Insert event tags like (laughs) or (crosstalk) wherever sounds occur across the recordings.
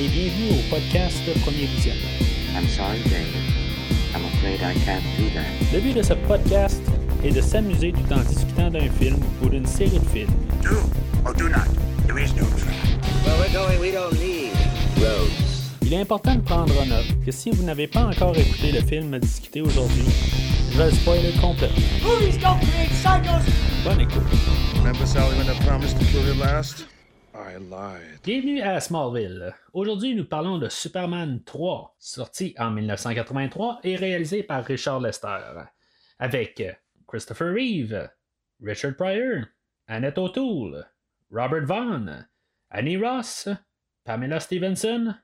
et bienvenue au podcast Premier Visionnement. I'm sorry, David. I'm afraid I can't do that. Le but de ce podcast est de s'amuser tout en discutant d'un film ou d'une série de films. Do or do not. There is no trap. Where we're going, we don't need roads. Il est important de prendre en note que si vous n'avez pas encore écouté le film à discuter aujourd'hui, je vais le spoiler complet. Movies don't create psychos. Bonne écoute. Remember Sally when I promised to kill you last? Bienvenue à Smallville. Aujourd'hui, nous parlons de Superman 3, sorti en 1983 et réalisé par Richard Lester, avec Christopher Reeve, Richard Pryor, Annette O'Toole, Robert Vaughn, Annie Ross, Pamela Stevenson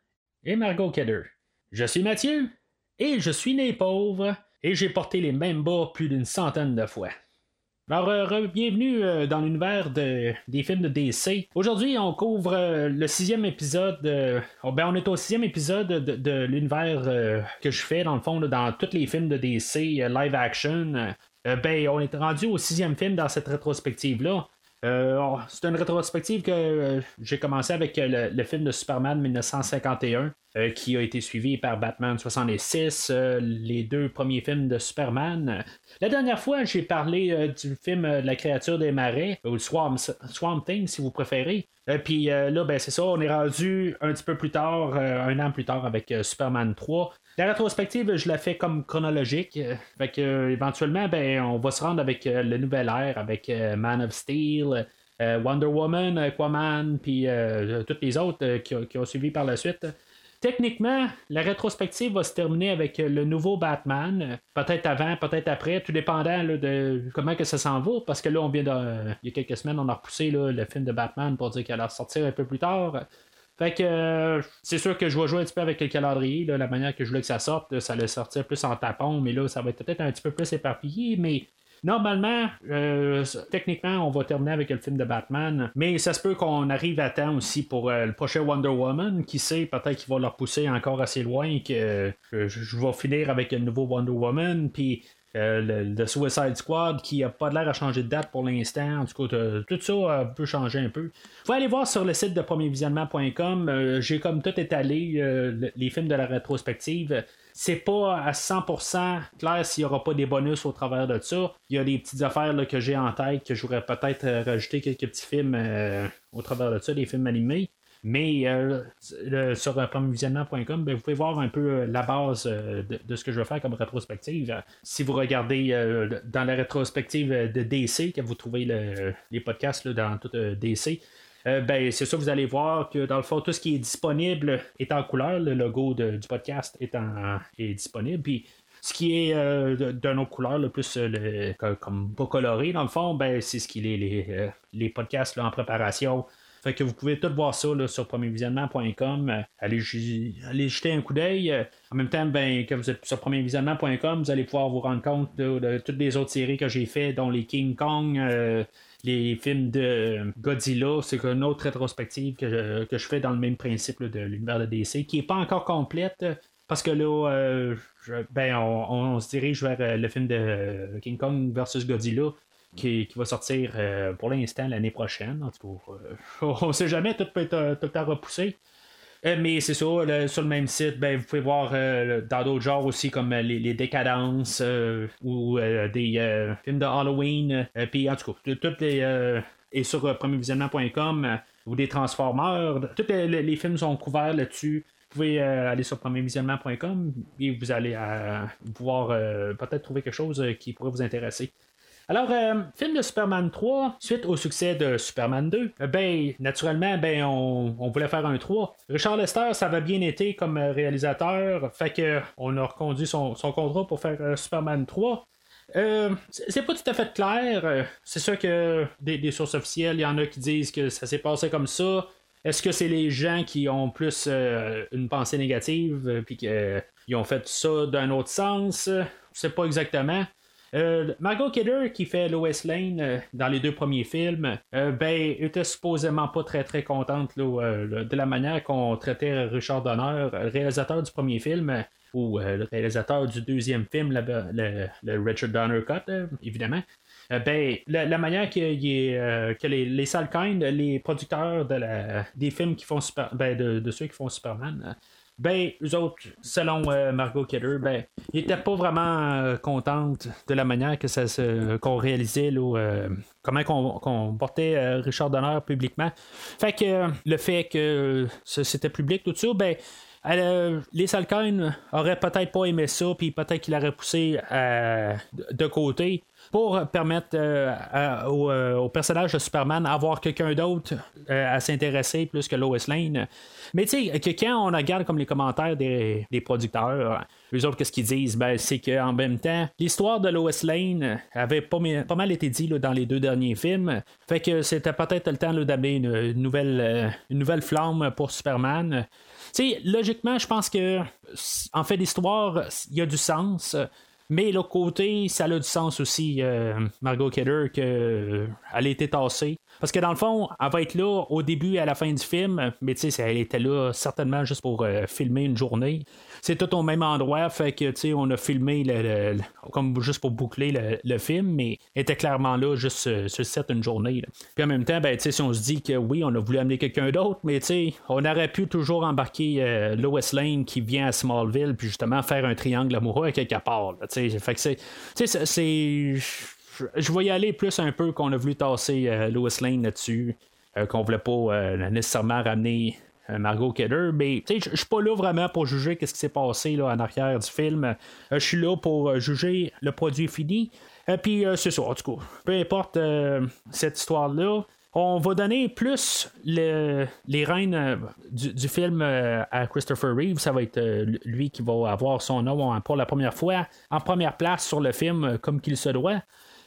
et Margot Kidder. Je suis Mathieu et je suis né pauvre et j'ai porté les mêmes bas plus d'une centaine de fois. Alors, re- bienvenue euh, dans l'univers de- des films de DC. Aujourd'hui, on couvre euh, le sixième épisode. euh, oh, ben, on est au sixième épisode de, l'univers que je fais, dans le fond, dans tous les films de DC live action. Ben, on est rendu au sixième film dans cette rétrospective-là. Euh, c'est une rétrospective que euh, j'ai commencé avec euh, le, film de Superman 1951, euh, qui a été suivi par Batman 66, euh, les deux premiers films de Superman. La dernière fois, j'ai parlé du film La créature des marais, ou Swamp, Swamp Thing si vous préférez. Puis là, ben, c'est ça, on est rendu un petit peu plus tard, un an plus tard avec Superman 3. La rétrospective, je la fais comme chronologique. euh, euh, éventuellement, ben, on va se rendre avec euh, le nouvel ère, avec Man of Steel, Wonder Woman, Aquaman, puis toutes les autres qui, ont- suivi par la suite. Techniquement, la rétrospective va se terminer avec le nouveau Batman, peut-être avant, peut-être après, tout dépendant de comment que ça s'en va, parce que là, on vient de, il y a quelques semaines, on a repoussé le film de Batman pour dire qu'elle allait sortir un peu plus tard. Fait que euh, c'est sûr que je vais jouer un petit peu avec le calendrier, la manière que je voulais que ça sorte, ça allait sortir plus en tapon, mais là, ça va être peut-être un petit peu plus éparpillé, mais Normalement, euh, techniquement, on va terminer avec le film de Batman, mais ça se peut qu'on arrive à temps aussi pour euh, le prochain Wonder Woman. Qui sait, peut-être qu'il va le repousser encore assez loin que je, je vais finir avec le nouveau Wonder Woman, puis euh, le, Suicide Squad qui a pas l'air à changer de date pour l'instant. En tout cas, euh, tout ça euh, peut changer un peu. Vous aller voir sur le site de premiervisionnement.com. J'ai comme tout étalé le- les films de la rétrospective. C'est pas à 100% clair s'il n'y aura pas des bonus au travers de ça. Il y a des petites affaires que j'ai en tête que je voudrais peut-être rajouter quelques petits films au travers de ça, des films animés. Mais euh, sur euh, premiervisionnement.com, ben, vous pouvez voir un peu euh, la base de, ce que je vais faire comme rétrospective. Si vous regardez dans la rétrospective de DC, que vous trouvez le- les podcasts dans tout DC, ben, c'est ça, vous allez voir que dans le fond, tout ce qui est disponible est en couleur. Le logo du podcast est, en- est disponible. Puis ce qui est euh, d'une autre couleur, le plus euh, le- co- comme pas coloré, dans le fond, ben, c'est ce qui est les, les podcasts en préparation. Fait que vous pouvez tout voir ça sur premiervisionnement.com. Euh, allez, jeter un coup d'œil. Euh, En même temps, ben, quand vous êtes sur premiervisionnement.com, vous allez pouvoir vous rendre compte de, toutes les autres séries que j'ai fait, dont les King Kong, euh, les films de Godzilla. C'est une autre rétrospective que je, fais dans le même principe de l'univers de DC, qui n'est pas encore complète. Parce que là, ben, on, on se dirige vers le film de King Kong versus Godzilla qui, va sortir euh, pour l'instant l'année prochaine. En tout cas, euh, (laughs) on ne sait jamais, tout peut être euh, tout mais c'est ça, sur le même site, ben, vous pouvez voir dans d'autres genres aussi comme les, décadences ou des films de Halloween. Puis en tout cas, tout- toutes les. et sur premiervisionnement.com ou des Transformers, tous les, films sont couverts là-dessus. Vous pouvez aller sur premiervisionnement.com et vous allez pouvoir peut-être trouver quelque chose qui pourrait vous intéresser. Alors, euh, film de Superman 3, suite au succès de Superman 2, euh, ben, naturellement, ben, on, voulait faire un 3. Richard Lester, ça avait bien été comme euh, réalisateur, fait que on a reconduit son, contrat pour faire euh, Superman 3. Euh, c'est c'est pas tout à fait clair. C'est sûr que des, sources officielles, il y en a qui disent que ça s'est passé comme ça. Est-ce que c'est les gens qui ont plus une pensée négative puis qu'ils ont fait ça d'un autre sens? Sais pas exactement. Euh, Margot Kidder, qui fait Lois Lane euh, dans les deux premiers films, euh, ben, était supposément pas très très contente de la manière qu'on traitait Richard Donner, réalisateur du premier film, ou le réalisateur du deuxième film, le, Richard Donner Cut, évidemment. Ben, la, manière que, que les, les Salkind, les producteurs de des films qui font super, ben, de, ceux qui font Superman, ben, eux autres, selon Margot Kidder, ben, ils n'étaient pas vraiment contentes de la manière que ça se, qu'on réalisait, comment qu'on, portait Richard Donner publiquement. Fait que le fait que c'était public, tout ça, ben, les Salkine auraient peut-être pas aimé ça, puis peut-être qu'il aurait poussé de côté pour permettre euh, euh, au, personnage de Superman d'avoir quelqu'un d'autre euh, à s'intéresser plus que Lois Lane. Mais tu sais, que quand on regarde comme les commentaires des, producteurs, eux autres, qu'est-ce qu'ils disent? Ben, c'est qu'en même temps, l'histoire de Lois Lane avait pas, mal été dit dans les deux derniers films. Fait que c'était peut-être le temps d'amener nouvelle, une nouvelle flamme pour Superman. Sais, logiquement, je pense que en fait l'histoire, il y a du sens. Mais l'autre côté, ça a du sens aussi, euh, Margot Kidder, qu'elle euh, a été tassée. Parce que dans le fond, elle va être là au début et à la fin du film, mais tu sais, elle était là certainement juste pour euh, filmer une journée. C'est tout au même endroit, fait que tu sais, on a filmé le, comme juste pour boucler le, film, mais elle était clairement là juste sur cette une journée. Puis en même temps, ben, tu sais, si on se dit que oui, on a voulu amener quelqu'un d'autre, mais tu sais, on aurait pu toujours embarquer Lois Lane qui vient à Smallville, puis justement faire un triangle amoureux à quelque part. Fait que c'est. c'est je vais y aller plus un peu qu'on a voulu tasser euh, Lois Lane là-dessus, euh, qu'on voulait pas euh, nécessairement ramener Margot Kidder, mais je suis pas là vraiment pour juger ce qui s'est passé là, en arrière du film. Je suis là pour juger le produit fini. Et puis c'est ça, tout cas. Peu importe cette histoire-là, on va donner plus les rênes euh, du, film euh, à Christopher Reeve. Ça va être euh, lui qui va avoir son nom pour la première fois en première place sur le film comme qu'il se doit.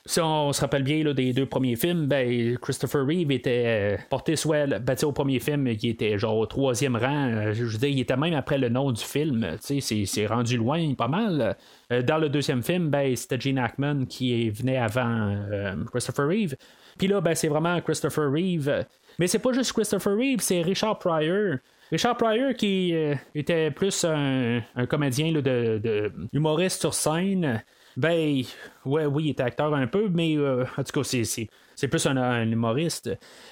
Si on se rappelle bien des deux premiers films, ben, Christopher Reeve était porté soit ben, au premier film, il était genre au troisième rang. je veux dire, il était même après le nom du film. C'est rendu loin pas mal. dans le deuxième film, ben, c'était Gene Hackman qui venait avant Christopher Reeve. Puis là, ben, c'est vraiment Christopher Reeve. Mais c'est pas juste Christopher Reeve, c'est Richard Pryor. Richard Pryor qui euh, était plus un, comédien de, humoriste sur scène. Ben, ouais, oui, il était acteur un peu, mais euh, en tout cas, c'est, plus un, humoriste.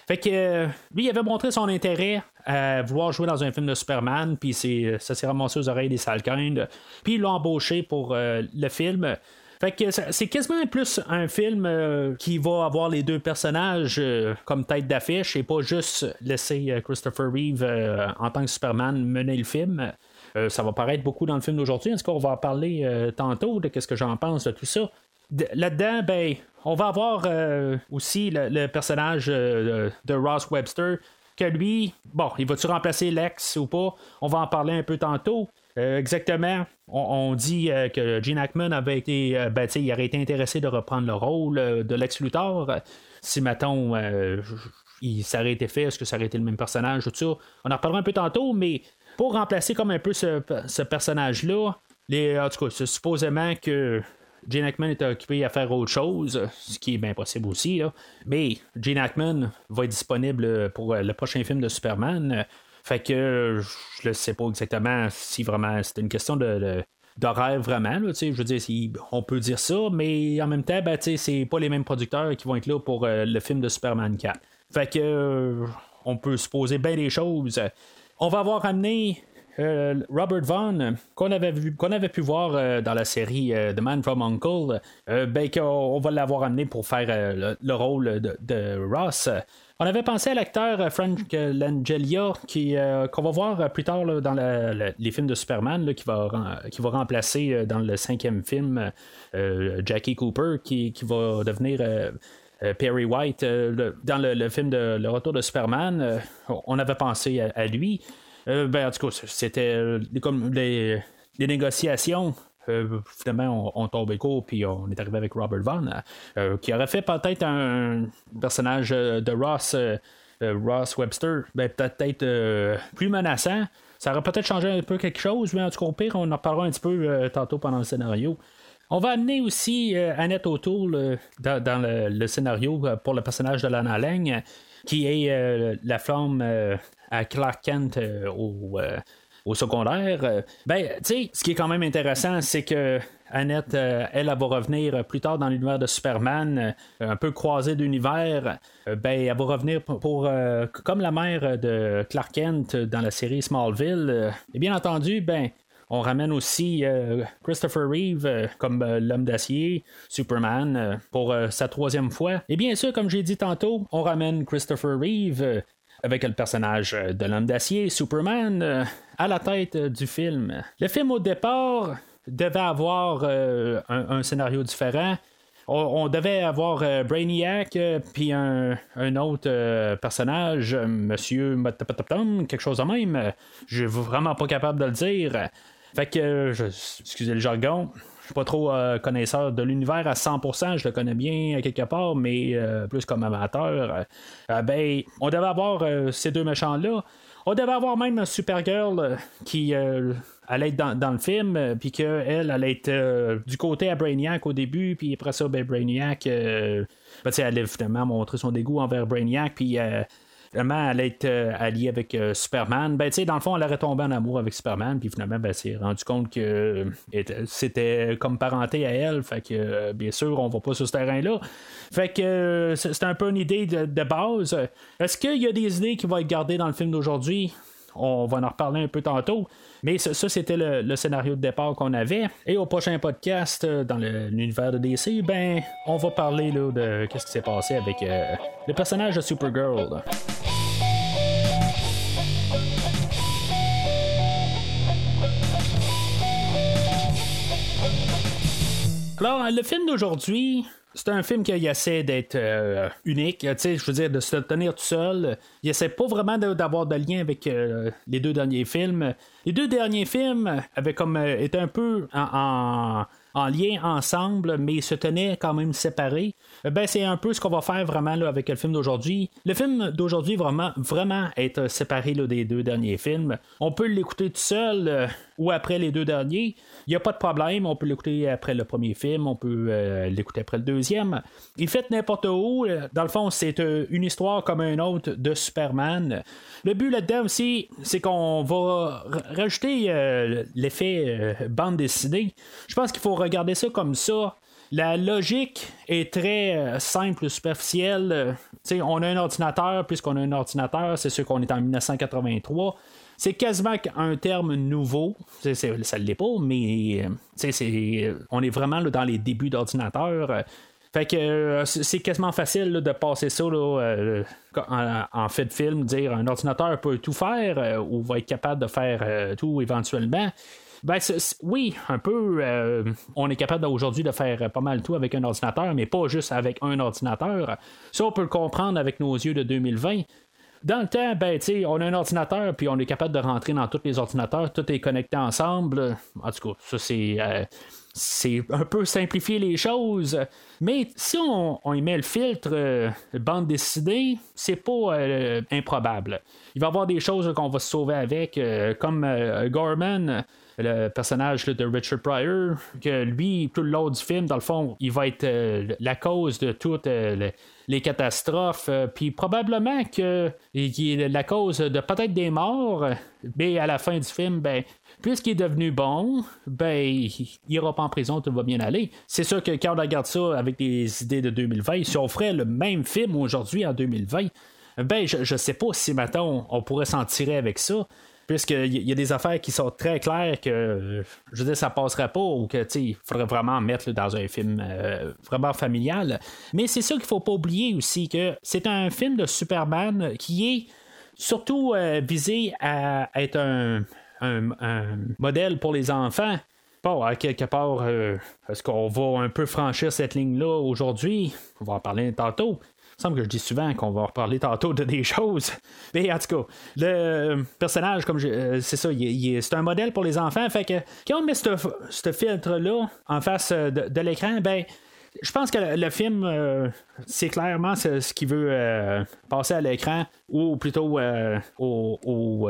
Fait que euh, lui, il avait montré son intérêt à vouloir jouer dans un film de Superman, puis ça s'est ramassé aux oreilles des Salkinds. Puis il l'a embauché pour le film. Fait que c'est quasiment plus un film euh, qui va avoir les deux personnages euh, comme tête d'affiche et pas juste laisser euh, Christopher Reeve en tant que Superman mener le film. Ça va paraître beaucoup dans le film d'aujourd'hui. Est-ce qu'on va en parler tantôt de ce que j'en pense de tout ça? Là-dedans, ben, on va avoir aussi le, personnage de Ross Webster que lui, bon, il va-tu remplacer Lex ou pas? On va en parler un peu tantôt. Euh, exactement. On, dit euh, que Gene Hackman avait été, euh, ben, il aurait été intéressé de reprendre le rôle de Lex Luthor. Si, mettons, il, ça aurait été fait, est-ce que ça aurait été le même personnage, tout ça? On en reparlera un peu tantôt, mais pour remplacer comme un peu ce, personnage-là, les, en tout cas, supposément que Gene Hackman est occupé à faire autre chose, ce qui est bien possible aussi. Mais Gene Hackman va être disponible pour le prochain film de Superman. Fait que je ne sais pas exactement si vraiment c'est une question de, d'horaire vraiment. je veux dire, on peut dire ça, mais en même temps, ben, c'est pas les mêmes producteurs qui vont être là pour euh, le film de Superman 4. Fait que on peut se poser bien des choses. On va avoir amené euh, Robert Vaughn, qu'on avait, vu, pu voir dans la série The Man from Uncle, ben, qu'on va l'avoir amené pour faire le, rôle de, Ross. On avait pensé à l'acteur Frank Langelia, qui, euh, qu'on va voir plus tard dans les films de Superman, qui, va, remplacer euh, dans le cinquième film euh, Jackie Cooper, qui, va devenir Perry White. dans le, film de Le Retour de Superman, on avait pensé à, lui. ben, en tout cas, c'était comme les, négociations euh, finalement, on, tombait court, puis on est arrivé avec Robert Vaughn, euh, qui aurait fait peut-être un personnage euh, de Ross, Ross Webster, ben, peut-être plus menaçant. Ça aurait peut-être changé un peu quelque chose, mais en tout cas, au pire, on en parlera un petit peu tantôt pendant le scénario. On va amener aussi Annette O'Toole dans, le, scénario pour le personnage de Lana Lang, qui est la flamme à Clark Kent au secondaire. Euh, ben, tu sais, ce qui est quand même intéressant, c'est que Annette, elle, elle, va revenir plus tard dans l'univers de Superman, un peu croisé d'univers. ben, elle va revenir pour, comme la mère de Clark Kent dans la série Smallville. et bien entendu, ben, on ramène aussi euh, Christopher Reeve euh, comme euh, l'homme d'acier, Superman, pour sa troisième fois. Et bien sûr, comme j'ai dit tantôt, on ramène Christopher Reeve avec le personnage de l'homme d'acier, Superman, à la tête du film. Le film au départ devait avoir un, scénario différent. On, devait avoir Brainiac, puis un, autre personnage, Monsieur quelque chose de même. Je suis vraiment pas capable de le dire. Fait que, je, excusez le jargon, je suis pas trop euh, connaisseur de l'univers à 100%, je le connais bien quelque part, mais euh, plus comme amateur. Euh, ben, on devait avoir ces deux méchants-là. On devait avoir même Supergirl qui allait être dans, le film, puis qu'elle allait être du côté à Brainiac au début, puis après ça, ben, Brainiac, ben, elle allait finalement montrer son dégoût envers Brainiac, puis Finalement, elle est euh, alliée avec euh, Superman. Ben, dans le fond, elle aurait tombé en amour avec Superman, puis finalement, ben, s'est rendu compte que euh, c'était comme parenté à elle. Fait que, bien sûr, on va pas sur ce terrain-là. Fait que c'est un peu une idée de, base. Est-ce qu'il y a des idées qui vont être gardées dans le film d'aujourd'hui? On va en reparler un peu tantôt. Mais ça, c'était le, scénario de départ qu'on avait. Et au prochain podcast, dans l'univers de DC, ben, on va parler de qu'est-ce qui s'est passé avec le personnage de Supergirl. Alors, le film d'aujourd'hui, c'est un film qui essaie d'être euh, unique, je veux dire, de se tenir tout seul. Il essaie pas vraiment d'avoir de lien avec euh, les deux derniers films. Les deux derniers films avaient comme euh, été un peu en, lien ensemble, mais se tenaient quand même séparés. Ben, c'est un peu ce qu'on va faire vraiment là, avec le film d'aujourd'hui. Le film d'aujourd'hui vraiment, vraiment être séparé des deux derniers films. On peut l'écouter tout seul ou après les deux derniers. Il n'y a pas de problème, on peut l'écouter après le premier film, on peut euh, l'écouter après le deuxième. Il fait n'importe où. Dans le fond, c'est euh, une histoire comme un autre de Superman. Le but là-dedans aussi, c'est qu'on va rajouter euh, l'effet bande dessinée. Je pense qu'il faut regarder ça comme ça. La logique est très simple, superficielle. on a un ordinateur, puisqu'on a un ordinateur, c'est sûr qu'on est en 1983. C'est quasiment un terme nouveau. ça ne l'est pas, mais on est vraiment dans les débuts d'ordinateur. Fait que euh, c'est quasiment facile de passer ça euh, en, fait de film, dire un ordinateur peut tout faire euh, ou va être capable de faire tout éventuellement. Ben, oui, un peu. on est capable aujourd'hui de faire pas mal tout avec un ordinateur, mais pas juste avec un ordinateur. Ça, on peut le comprendre avec nos yeux de 2020. Dans le temps, ben, on a un ordinateur, puis on est capable de rentrer dans tous les ordinateurs, tout est connecté ensemble. En tout cas, ça, c'est. Euh, c'est un peu simplifier les choses. Mais si on, y met le filtre euh, bande dessinée, c'est pas euh, improbable. Il va y avoir des choses qu'on va se sauver avec, comme Gorman le personnage de Richard Pryor, que lui, tout le long du film, dans le fond, il va être la cause de toutes les catastrophes, euh, puis probablement que il est la cause de peut-être des morts, mais à la fin du film, ben, puisqu'il est devenu bon, ben, il ira pas en prison, tout va bien aller. C'est sûr que quand on regarde ça avec des idées de 2020, si on ferait le même film aujourd'hui en 2020, ben, je, je sais pas si maintenant on pourrait s'en tirer avec ça puisqu'il y a des affaires qui sont très claires que je veux dire ça passerait pas ou que il faudrait vraiment mettre dans un film euh, vraiment familial. Mais c'est ça qu'il faut pas oublier aussi que c'est un film de Superman qui est surtout euh, visé à être un, modèle pour les enfants. Bon, à quelque part, euh, est-ce qu'on va un peu franchir cette ligne-là aujourd'hui? On va en parler tantôt. Il semble que je dis souvent qu'on va reparler tantôt de des (laughs) choses. Mais en tout cas, le personnage, comme euh, c'est ça, c'est un modèle pour les enfants. Fait que quand on met ce filtre-là en face euh, de, l'écran, ben je pense que le, film, euh, c'est clairement ce, qu'il veut passer à l'écran ou plutôt aux,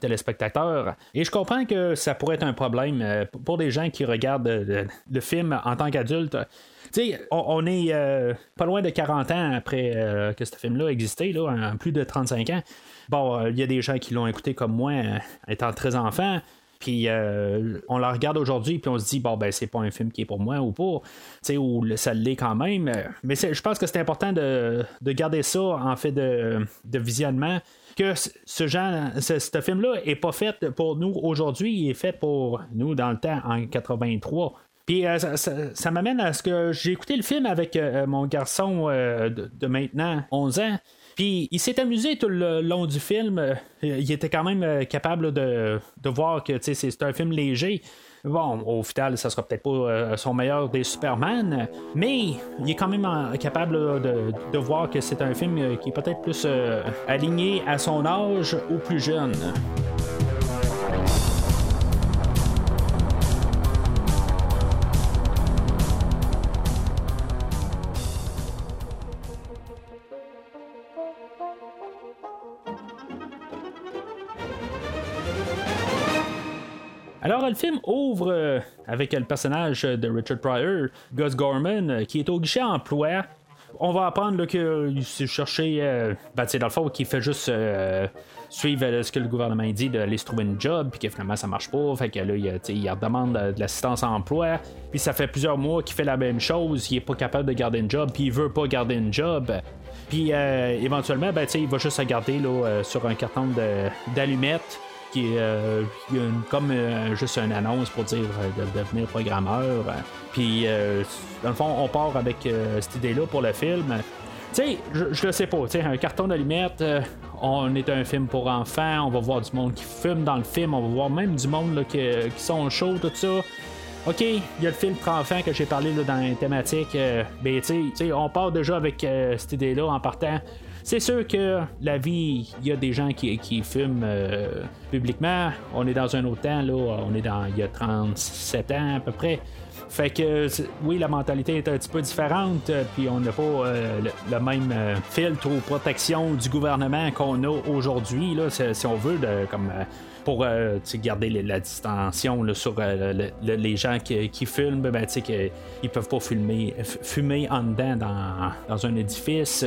téléspectateurs. Et je comprends que ça pourrait être un problème pour des gens qui regardent le film en tant qu'adultes on, est euh, pas loin de 40 ans après euh, que ce film-là existait, là, plus de 35 ans. bon, il y a des gens qui l'ont écouté comme moi, étant très enfant. Puis on la regarde aujourd'hui, puis on se dit, bon, ben, c'est pas un film qui est pour moi ou pas. Tu sais, ou ça l'est quand même. Mais je pense que c'est important de, garder ça en fait de, visionnement que ce genre, ce, film-là est pas fait pour nous aujourd'hui, il est fait pour nous dans le temps en 83. Puis euh, ça, m'amène à ce que j'ai écouté le film avec euh, mon garçon euh, de, maintenant 11 ans. Puis il s'est amusé tout le long du film. Il était quand même capable de, voir que c'est un film léger. Bon, au final, ça sera peut-être pas euh, son meilleur des Superman, mais il est quand même capable de, voir que c'est un film euh, qui est peut-être plus euh, aligné à son âge ou plus jeune. Alors, le film ouvre euh, avec le personnage de Richard Pryor, Gus Gorman, euh, qui est au guichet emploi. On va apprendre qu'il s'est cherché, euh, ben, dans le fond, qu'il fait juste suivre ce que le gouvernement dit d'aller se trouver une job, puis que finalement ça marche pas. Fait que là, il, il demande de l'assistance à emploi, puis ça fait plusieurs mois qu'il fait la même chose, il est pas capable de garder une job, puis il veut pas garder une job. Puis éventuellement, ben, il va juste se garder là, sur un carton d'allumettes qui est euh, comme euh, juste une annonce pour dire euh, de, devenir programmeur. Puis, dans le fond, on part avec cette idée-là pour le film. Tu sais, je, le sais pas, tu un carton d'allumettes, on est un film pour enfants, on va voir du monde qui fume dans le film, on va voir même du monde qui, sont chauds, tout ça. OK, il y a le film pour enfants que j'ai parlé là, dans les thématiques. ben, tu sais, on part déjà avec cette idée-là en partant. C'est sûr que la vie, il y a des gens qui, fument euh, publiquement. On est dans un autre temps. On est dans il y a 37 ans à peu près. Fait que oui, la mentalité est un petit peu différente, euh, puis on n'a pas euh, le, même filtre ou protection du gouvernement qu'on a aujourd'hui, si, on veut, comme pour garder la distension sur les gens qui, qui fument, ben, qu'ils peuvent pas fumer, fumer en dedans dans, dans un édifice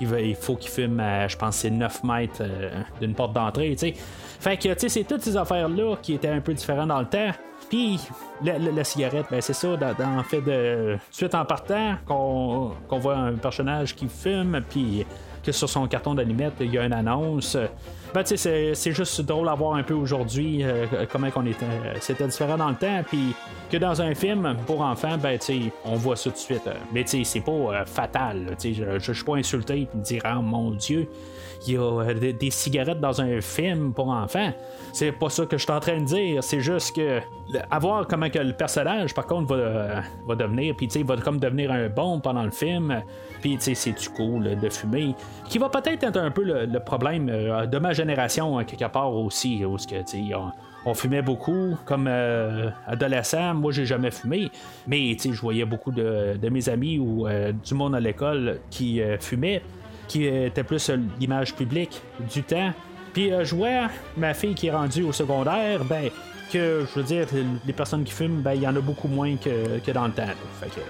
il, faut qu'il fume, je pense, c'est 9 mètres euh, d'une porte d'entrée, tu sais. Fait que, tu sais, c'est toutes ces affaires-là qui étaient un peu différentes dans le temps. Puis, la, cigarette, ben c'est ça, dans, en fait, de suite en partant, qu'on voit un personnage qui fume, puis que sur son carton d'allumettes, il y a une annonce. Ben, tu sais, c'est juste drôle à voir un peu aujourd'hui euh, comment on était. C'était différent dans le temps, puis que dans un film pour enfants, ben, tu sais, on voit ça tout de suite. Euh. mais tu sais, c'est pas euh, fatal. Tu sais, je, suis pas insulté et me dire, ah mon Dieu, il y a des, cigarettes dans un film pour enfants. C'est pas ça que je suis en train de dire. C'est juste que avoir comment que le personnage, par contre, va, va devenir, puis tu sais, va comme devenir un bon pendant le film. Puis, tu sais, c'est du cool de fumer. Qui va peut-être être un peu le, problème euh, de ma génération, hein, quelque part aussi, où que, on, fumait beaucoup comme euh, adolescent. Moi, j'ai jamais fumé, mais je voyais beaucoup de, mes amis ou euh, du monde à l'école qui fumait, qui était plus l'image publique du temps. Puis je vois ma fille qui est rendue au secondaire, ben que je veux dire, les personnes qui fument, ben il y en a beaucoup moins que, dans le temps. Fait que,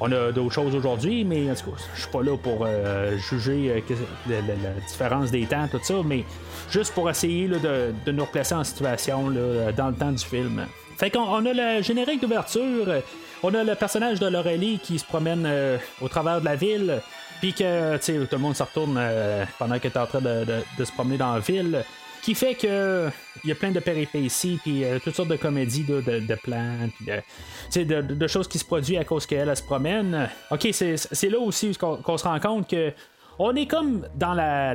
on a d'autres choses aujourd'hui, mais en tout cas, je suis pas là pour euh, juger euh, la, différence des temps, tout ça, mais juste pour essayer de, nous replacer en situation dans le temps du film. Fait qu'on on a le générique d'ouverture, on a le personnage de Laurélie qui se promène euh, au travers de la ville, puis que tout le monde se retourne pendant qu'elle est en train de, de, se promener dans la ville qui fait que il y a plein de péripéties puis euh, toutes sortes de comédies de, de, plans puis de, de, choses qui se produisent à cause qu'elle se promène. Ok c'est là aussi qu'on se rend compte que on est comme dans la,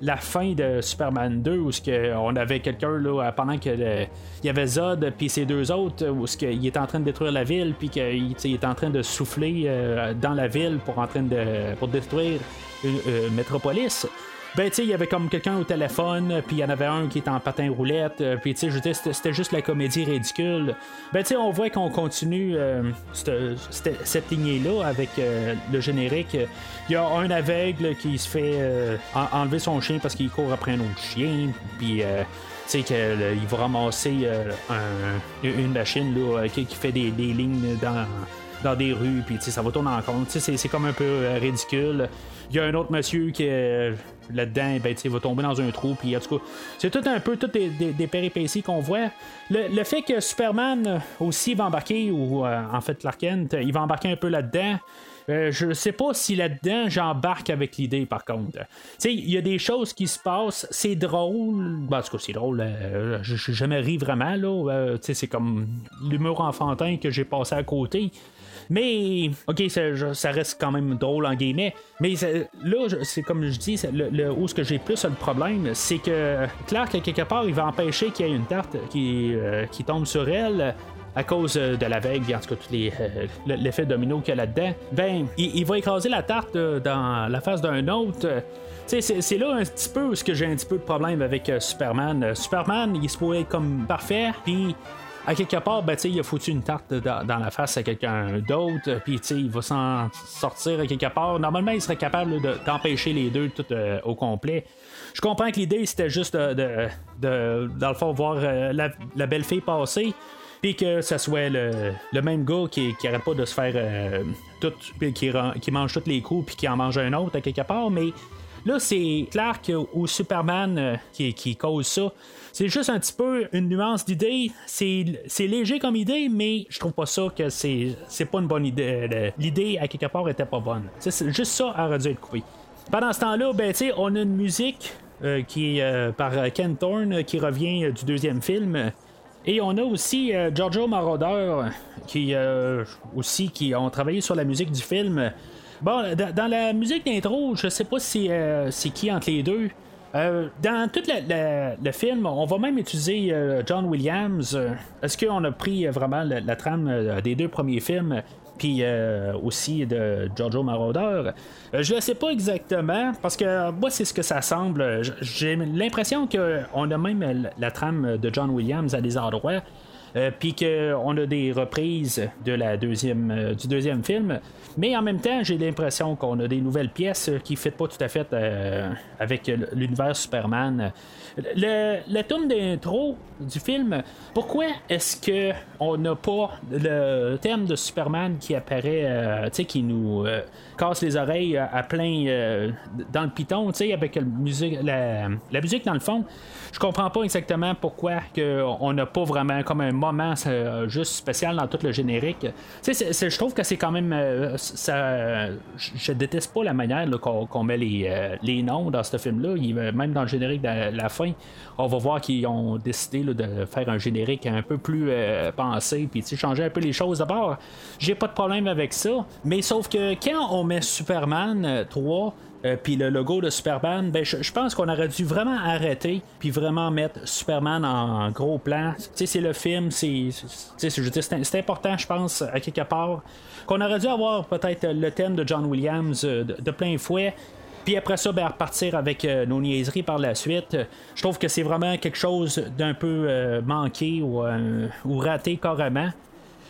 la, fin de Superman 2 où on avait quelqu'un là pendant que il y avait Zod puis ces deux autres où il est en train de détruire la ville puis qu'il est en train de souffler euh, dans la ville pour en train de pour détruire une, euh, ben, tu sais, il y avait comme quelqu'un au téléphone, puis il y en avait un qui était en patin roulette, euh, puis tu sais, c'était juste la comédie ridicule. Ben, tu sais, on voit qu'on continue euh, cette, lignée-là avec euh, le générique. Il y a un aveugle qui se fait enlever son chien parce qu'il court après un autre chien, puis. tu sais qu'il va ramasser une machine là, qui, fait des, lignes dans, dans des rues, puis ça va tourner en compte. C'est comme un peu ridicule. Il y a un autre monsieur qui est là-dedans, ben, il va tomber dans un trou. Puis en tout cas, c'est tout un peu toutes des, péripéties qu'on voit. Le, fait que Superman aussi va embarquer, ou en fait Clark il va embarquer un peu là-dedans. Euh, je sais pas si là-dedans j'embarque avec l'idée par contre. Il y a des choses qui se passent, c'est drôle. Ben, en tout cas, c'est drôle. Euh, je, je, me ris vraiment là. Euh, c'est comme l'humour enfantin que j'ai passé à côté. Mais, ok, ça, reste quand même drôle en guillemets. Mais là, c'est comme je dis, le, où ce que j'ai plus le problème, c'est que Clark, quelque part, il va empêcher qu'il y ait une tarte qui, qui tombe sur elle à cause euh, de la veille, en tout cas, tous les, euh, l'effet domino qu'il y a là-dedans, ben, il, va écraser la tarte euh, dans la face d'un autre. C'est, là un petit peu ce que j'ai un petit peu de problème avec Superman. Superman, il se pourrait être comme parfait, puis à quelque part, ben, il a foutu une tarte dans, la face à quelqu'un d'autre, puis il va s'en sortir à quelque part. Normalement, il serait capable d'empêcher les deux tout au complet. Je comprends que l'idée, c'était juste de, de, dans le fond, voir la, la, belle fille passer puis que ce soit le, même gars qui, qui arrête pas de se faire euh, tout, qui, qui mange tous les coups, puis qui en mange un autre à quelque part, mais là, c'est Clark ou Superman euh, qui, cause ça. C'est juste un petit peu une nuance d'idée. C'est, léger comme idée, mais je trouve pas ça que c'est, pas une bonne idée. L'idée, à quelque part, était pas bonne. C'est juste ça aurait dû être coupé. Pendant ce temps-là, ben, on a une musique euh, qui est par Ken Thorne qui revient du deuxième film. Et on a aussi euh, Giorgio Moroder qui euh, aussi qui ont travaillé sur la musique du film. Bon, dans la musique d'intro, je sais pas si euh, c'est qui entre les deux. dans tout le film, on va même utiliser John Williams. Est-ce qu'on a pris vraiment la trame des deux premiers films puis euh, aussi de Giorgio Marauder. Euh, je ne sais pas exactement, parce que moi, c'est ce que ça semble. J'ai l'impression qu'on a même la trame de John Williams à des endroits. Euh, puis qu'on a des reprises de la deuxième, du deuxième film. Mais en même temps, j'ai l'impression qu'on a des nouvelles pièces qui ne pas tout à fait avec l'univers Superman. Le, tome d'intro du film, pourquoi est-ce que on n'a pas le thème de Superman qui apparaît, euh, tu sais, qui nous euh, casse les oreilles à, plein euh, dans le piton, tu sais, avec la musique, la, musique dans le fond. Je comprends pas exactement pourquoi que on n'a pas vraiment comme un moment juste spécial dans tout le générique. Tu sais, je trouve que c'est quand même ça. Je déteste pas la manière qu'on met les, les noms dans ce film-là. Même dans le générique de la fin, on va voir qu'ils ont décidé de faire un générique un peu plus euh, pensé, puis changer un peu les choses. D'abord, j'ai pas de problème avec ça, mais sauf que quand on met Superman 3, euh, euh, puis le logo de Superman, ben, je, pense qu'on aurait dû vraiment arrêter puis vraiment mettre Superman en, gros plan. C'est le film, c'est, c'est important, je pense, à quelque part. Qu'on aurait dû avoir peut-être le thème de John Williams de plein fouet. Puis après ça, ben, repartir avec euh, nos niaiseries par la suite. Je trouve que c'est vraiment quelque chose d'un peu euh, manqué euh, ou raté carrément.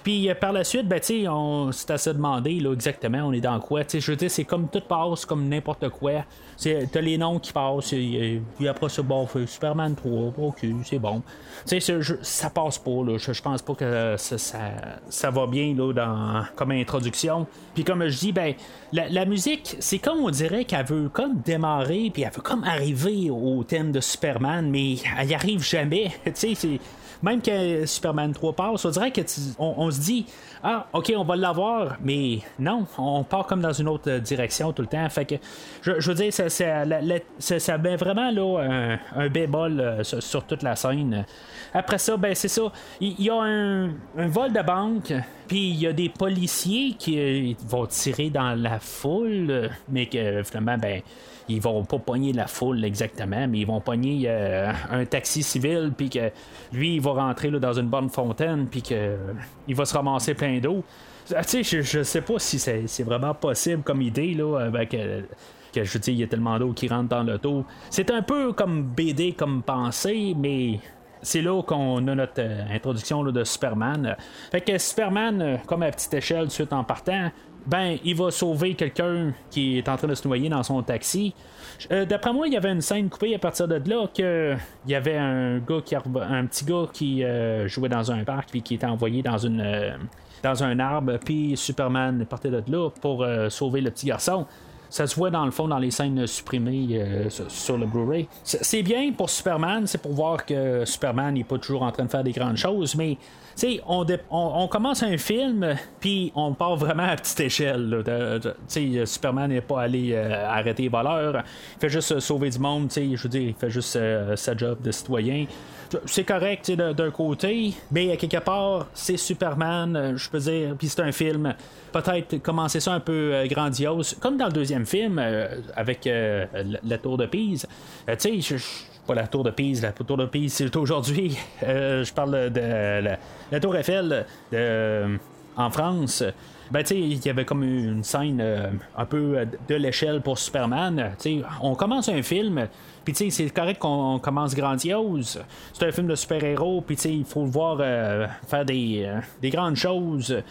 Puis par la suite, ben, on s'est assez demandé là, exactement on est dans quoi. je veux dire, c'est comme tout passe comme n'importe quoi. T'as les noms qui passent, et, puis après ça, bon, Superman 3, ok, c'est bon. Tu sais, ça passe pas. Je, pense pas que ça, ça, va bien là, dans, comme introduction. Puis comme je dis, ben, la, musique, c'est comme on dirait qu'elle veut comme démarrer, puis elle veut comme arriver au thème de Superman, mais elle y arrive jamais. (laughs) c'est même que Superman 3 passe, on dirait que on, se dit ah ok on va l'avoir, mais non, on part comme dans une autre direction tout le temps. Fait que je, veux dire ça, ça, met vraiment là un, bémol euh, sur, toute la scène. Après ça, ben c'est ça. Il y, a un, vol de banque, puis il y a des policiers qui euh, vont tirer dans la foule, mais que finalement ben ils vont pas pogner la foule exactement, mais ils vont pogner euh, un taxi civil, puis que lui, il va rentrer là, dans une bonne fontaine, puis qu'il va se ramasser plein d'eau. Ah, tu sais, je, sais pas si c'est vraiment possible comme idée, là, avec. Euh, que je dire, il y a tellement d'eau qui rentre dans l'auto. C'est un peu comme BD, comme pensée, mais c'est là qu'on a notre euh, introduction de Superman. Fait que Superman, comme à petite échelle, suite en partant, ben, il va sauver quelqu'un qui est en train de se noyer dans son taxi. Euh, d'après moi, il y avait une scène coupée à partir de là que il y avait un gars qui un petit gars qui euh, jouait dans un parc puis qui était envoyé dans une euh, dans un arbre puis Superman partait de là pour sauver le petit garçon. Ça se voit dans le fond dans les scènes supprimées sur le Blu-ray. C'est bien pour Superman, c'est pour voir que Superman n'est pas toujours en train de faire des grandes choses, mais on, on, commence un film, puis on part vraiment à petite échelle. Superman n'est pas allé euh, arrêter les voleurs. Il fait juste euh, sauver du monde. Je veux dire, il fait juste euh, sa job de citoyen. C'est correct d'un côté, mais quelque part, c'est Superman, je peux dire, puis c'est un film. Peut-être commencer ça un peu grandiose, comme dans le deuxième film avec la tour de Pise. tu sais, pas la tour de Pise, la tour de Pise c'est aujourd'hui. (laughs) Euh, je parle de, la, tour Eiffel en France. Ben, tu sais, il y avait comme une scène euh, un peu de l'échelle pour Superman. Tu sais, on commence un film, puis tu sais, c'est correct qu'on commence grandiose. C'est un film de super-héros, puis tu sais, il faut le voir euh, faire des, des, grandes choses.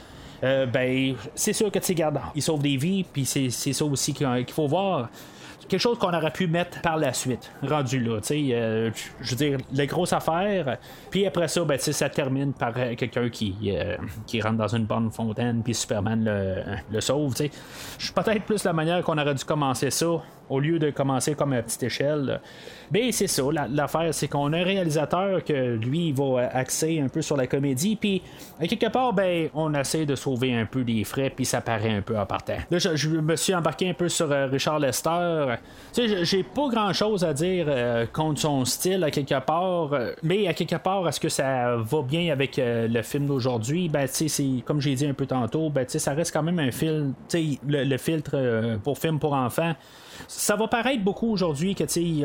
ben, c'est sûr que tu sais, il sauve des vies, puis c'est ça aussi qu'il faut voir quelque chose qu'on aurait pu mettre par la suite, rendu là. Euh, je veux dire, les grosses affaires. Puis après ça, ben, ça termine par euh, quelqu'un qui, euh, qui rentre dans une bonne fontaine, puis Superman le, le sauve. Je suis peut-être plus la manière qu'on aurait dû commencer ça au lieu de commencer comme à petite échelle. Mais c'est ça, l'affaire, c'est qu'on a un réalisateur que lui, il va axer un peu sur la comédie, puis quelque part, ben, on essaie de sauver un peu des frais, puis ça paraît un peu en partant. Là, je, me suis embarqué un peu sur euh, Richard Lester. Tu sais, j'ai pas grand chose à dire euh, contre son style à quelque part, euh, mais à quelque part, est-ce que ça va bien avec le film d'aujourd'hui? Ben, tu sais, comme j'ai dit un peu tantôt, ben, tu sais, ça reste quand même un film, tu sais, le, filtre pour film pour enfants ça va paraître beaucoup aujourd'hui que, tu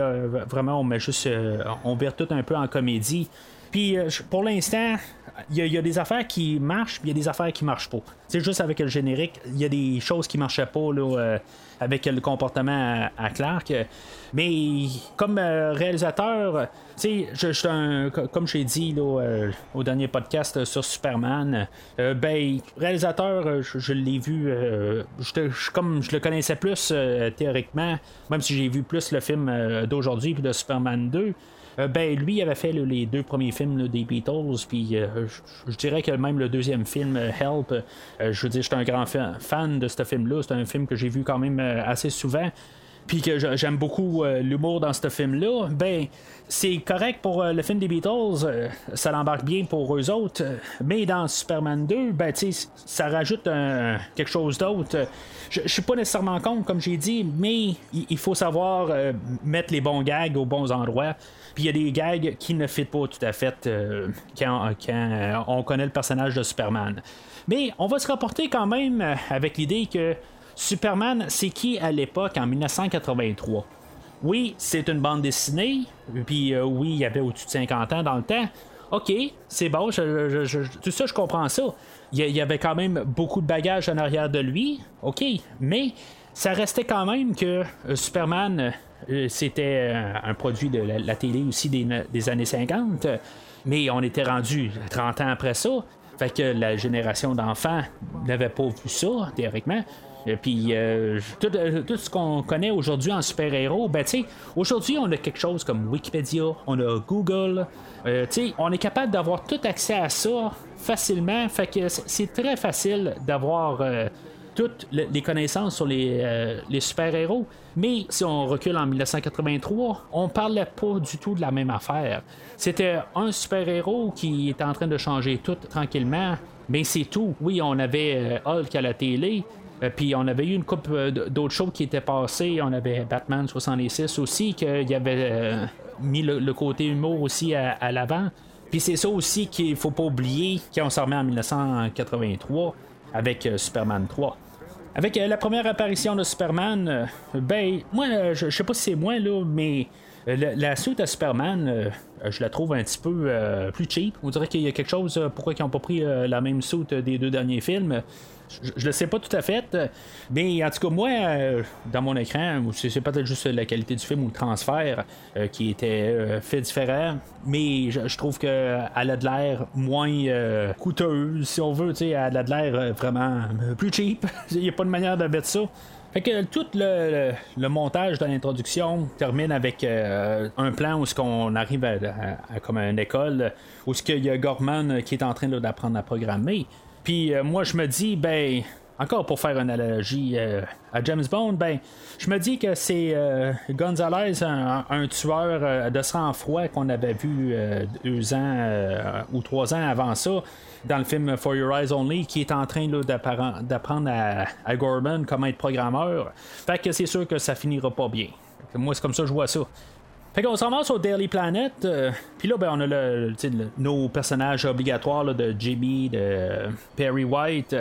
vraiment, on met juste. Euh, on vire tout un peu en comédie. Puis euh, pour l'instant, il y, a des affaires qui marchent, puis il y a des affaires qui marchent pas. C'est juste avec le générique, il y a des choses qui marchaient pas là, euh, avec le comportement à, Clark. Mais comme réalisateur, tu sais, un, comme j'ai dit là, au dernier podcast sur Superman, ben réalisateur, je, l'ai vu, je, comme je le connaissais plus théoriquement, même si j'ai vu plus le film d'aujourd'hui puis de Superman 2. Euh, ben lui avait fait les deux premiers films des Beatles, puis euh, je dirais que même le deuxième film, euh, Help, je veux dire, j'étais un grand fan de ce film-là. C'est un film que j'ai vu quand même assez souvent puis que j'aime beaucoup l'humour dans ce film-là, ben c'est correct pour le film des Beatles, ça l'embarque bien pour eux autres, mais dans Superman 2, ben ça rajoute quelque chose d'autre. Je suis pas nécessairement contre, comme j'ai dit, mais il faut savoir mettre les bons gags aux bons endroits. Puis il y a des gags qui ne fit pas tout à fait euh, quand, euh, on connaît le personnage de Superman. Mais on va se rapporter quand même euh, avec l'idée que Superman, c'est qui à l'époque en 1983? Oui, c'est une bande dessinée, puis oui, il y avait au-dessus de 50 ans dans le temps. OK, c'est bon, tout ça, je comprends ça. Il y, avait quand même beaucoup de bagages en arrière de lui, OK, mais ça restait quand même que Superman, euh, c'était euh, un produit de la, télé aussi des, années 50, mais on était rendu 30 ans après ça. Fait que la génération d'enfants n'avait pas vu ça, théoriquement. Et puis, euh, tout, ce qu'on connaît aujourd'hui en super-héros, ben, tu sais, aujourd'hui, on a quelque chose comme Wikipédia, on a Google, tu sais, on est capable d'avoir tout accès à ça facilement. Fait que c'est très facile d'avoir toutes les connaissances sur les, les super-héros. Mais si on recule en 1983, on parlait pas du tout de la même affaire. C'était un super-héros qui était en train de changer tout tranquillement, mais c'est tout. Oui, on avait euh, Hulk à la télé, euh, puis on avait eu une coupe euh, d'autres choses qui étaient passées. On avait Batman 66 aussi, qu'il avait mis le, côté humour aussi à, l'avant. Puis c'est ça aussi qu'il faut pas oublier quand on s'en remet en 1983 avec Superman 3. Avec euh, la première apparition de Superman, euh, ben, moi, euh, je, sais pas si c'est moi, là, mais Euh, La, suite à Superman, euh, je la trouve un petit peu euh, plus cheap. On dirait qu'il y a quelque chose pourquoi ils n'ont pas pris la même suite des deux derniers films. Je, le sais pas tout à fait, mais en tout cas, moi, dans mon écran, c'est peut-être juste la qualité du film ou le transfert qui était fait différent, mais je, je trouve qu'elle a de l'air moins coûteuse, si on veut, elle a de l'air vraiment plus cheap. (laughs) Il n'y a pas de manière de mettre ça. Fait que tout le, montage de l'introduction termine avec euh, un plan où ce qu'on arrive à, une école où ce qu'il y a Gorman qui est en train d'apprendre à programmer. Puis euh, moi je me dis ben encore pour faire une analogie euh, à James Bond, ben je me dis que c'est euh, Gonzalez, un, tueur euh, de sang-froid qu'on avait vu deux ans ou trois ans avant ça dans le film For Your Eyes Only, qui est en train d'apprendre à, à Gorman comment être programmeur. Fait que c'est sûr que ça finira pas bien. Moi, c'est comme ça que je vois ça. Fait qu'on se ramasse au Daily Planet, puis là, ben, on a le, nos personnages obligatoires de Jimmy, de Perry White,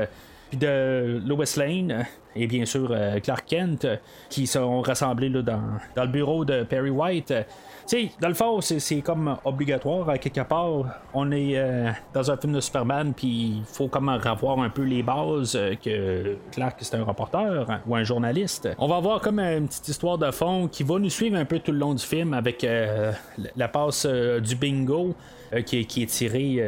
puis de Lois Lane, et bien sûr euh, Clark Kent, qui sont rassemblés là, dans, le bureau de Perry White. Tu sais, dans le fond, c'est, comme obligatoire à quelque part. On est euh, dans un film de Superman, puis il faut comme revoir un peu les bases euh, que Clark c'est un reporter hein, ou un journaliste. On va avoir comme une petite histoire de fond qui va nous suivre un peu tout le long du film avec la passe du bingo qui, est- tirée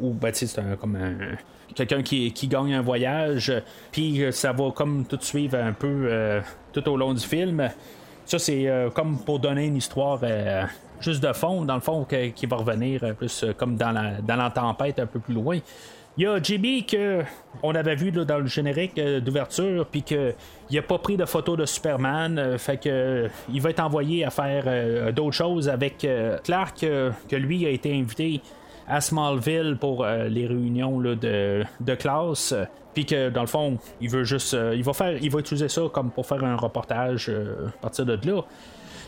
ou sais, c'est comme un quelqu'un qui, qui gagne un voyage, puis euh, ça va comme tout suivre un peu euh, tout au long du film. Ça, c'est euh, comme pour donner une histoire juste de fond, dans le fond, qui va revenir plus comme dans la, dans la tempête un peu plus loin. Il y a JB que on avait vu là, dans le générique d'ouverture, puis que il a pas pris de photo de Superman, fait que il va être envoyé à faire d'autres choses avec Clark, que lui a été invité à Smallville pour euh, les réunions de, de classe. Puis que dans le fond, il veut juste. euh, il va faire. Il va utiliser ça comme pour faire un reportage euh, à partir de là.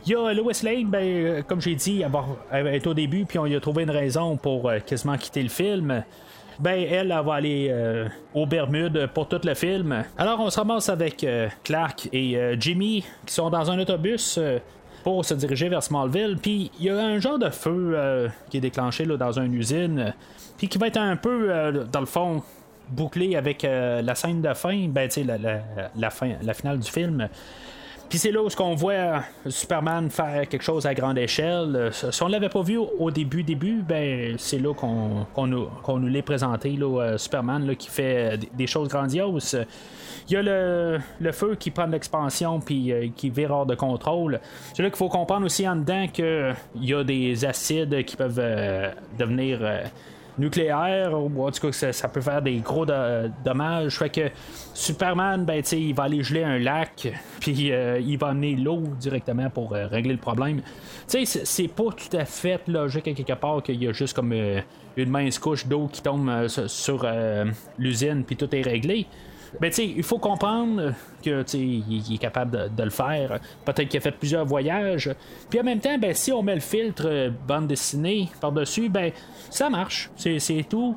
Il y a Lois Lane, ben, comme j'ai dit, elle, est au début, puis on lui a trouvé une raison pour quasiment quitter le film. Ben, elle, va aller aux Bermudes pour tout le film. Alors, on se ramasse avec Clark et Jimmy qui sont dans un autobus. Pour se diriger vers Smallville. Puis il y a un genre de feu euh, qui est déclenché là, dans une usine, puis qui va être un peu, euh, dans le fond, bouclé avec euh, la scène de fin, ben tu sais, la fin, la finale du film. Puis c'est là où on voit Superman faire quelque chose à grande échelle. Euh, Si on l'avait pas vu au début, début, ben c'est là qu'on qu'on nous, qu'on nous l'ait présenté, là, euh, Superman là, qui fait euh, des- choses grandioses. Il y a le, feu qui prend l'expansion puis euh, qui vire hors de contrôle. C'est là qu'il faut comprendre aussi en dedans qu'il y a des acides qui peuvent euh, devenir euh, nucléaires ou en tout cas ça, peut faire des gros do- dommages. Fait que Superman, ben tu sais, il va aller geler un lac (laughs) puis euh, il va amener l'eau directement pour euh, régler le problème. Tu sais, c'est- pas tout à fait logique à quelque part qu'il y a juste comme euh, une mince couche d'eau qui tombe euh, sur, sur, euh, l'usine puis tout est réglé. Ben, tu sais, il faut comprendre que, il, est capable de, de le faire. Peut-être qu'il a fait plusieurs voyages. Puis en même temps, ben, si on met le filtre euh, bande dessinée par-dessus, ben, ça marche. C'est tout.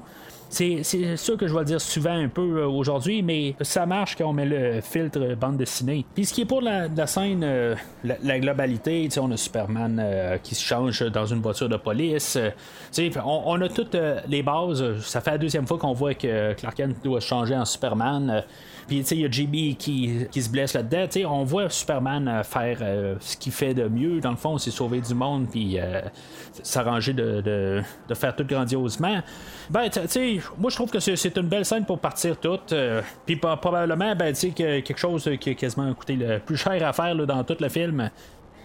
C'est sûr que je vais le dire souvent un peu euh, aujourd'hui, mais ça marche quand on met le filtre bande dessinée. Puis ce qui est pour la, scène, euh, la, globalité, on a Superman euh, qui se change dans une voiture de police. on, a toutes les bases. Ça fait la deuxième fois qu'on voit que Clark Kent doit se changer en Superman. Puis tu sais, il y a JB qui, qui se blesse là-dedans. Tu sais, on voit Superman euh, faire euh, ce qu'il fait de mieux. Dans le fond, c'est sauver du monde puis euh, s'arranger de, de, de faire tout grandiosement. Ben, tu sais, moi je trouve que c'est, une belle scène pour partir toute. puis probablement, ben, tu sais, que quelque chose qui a quasiment coûté le plus cher à faire dans tout le film.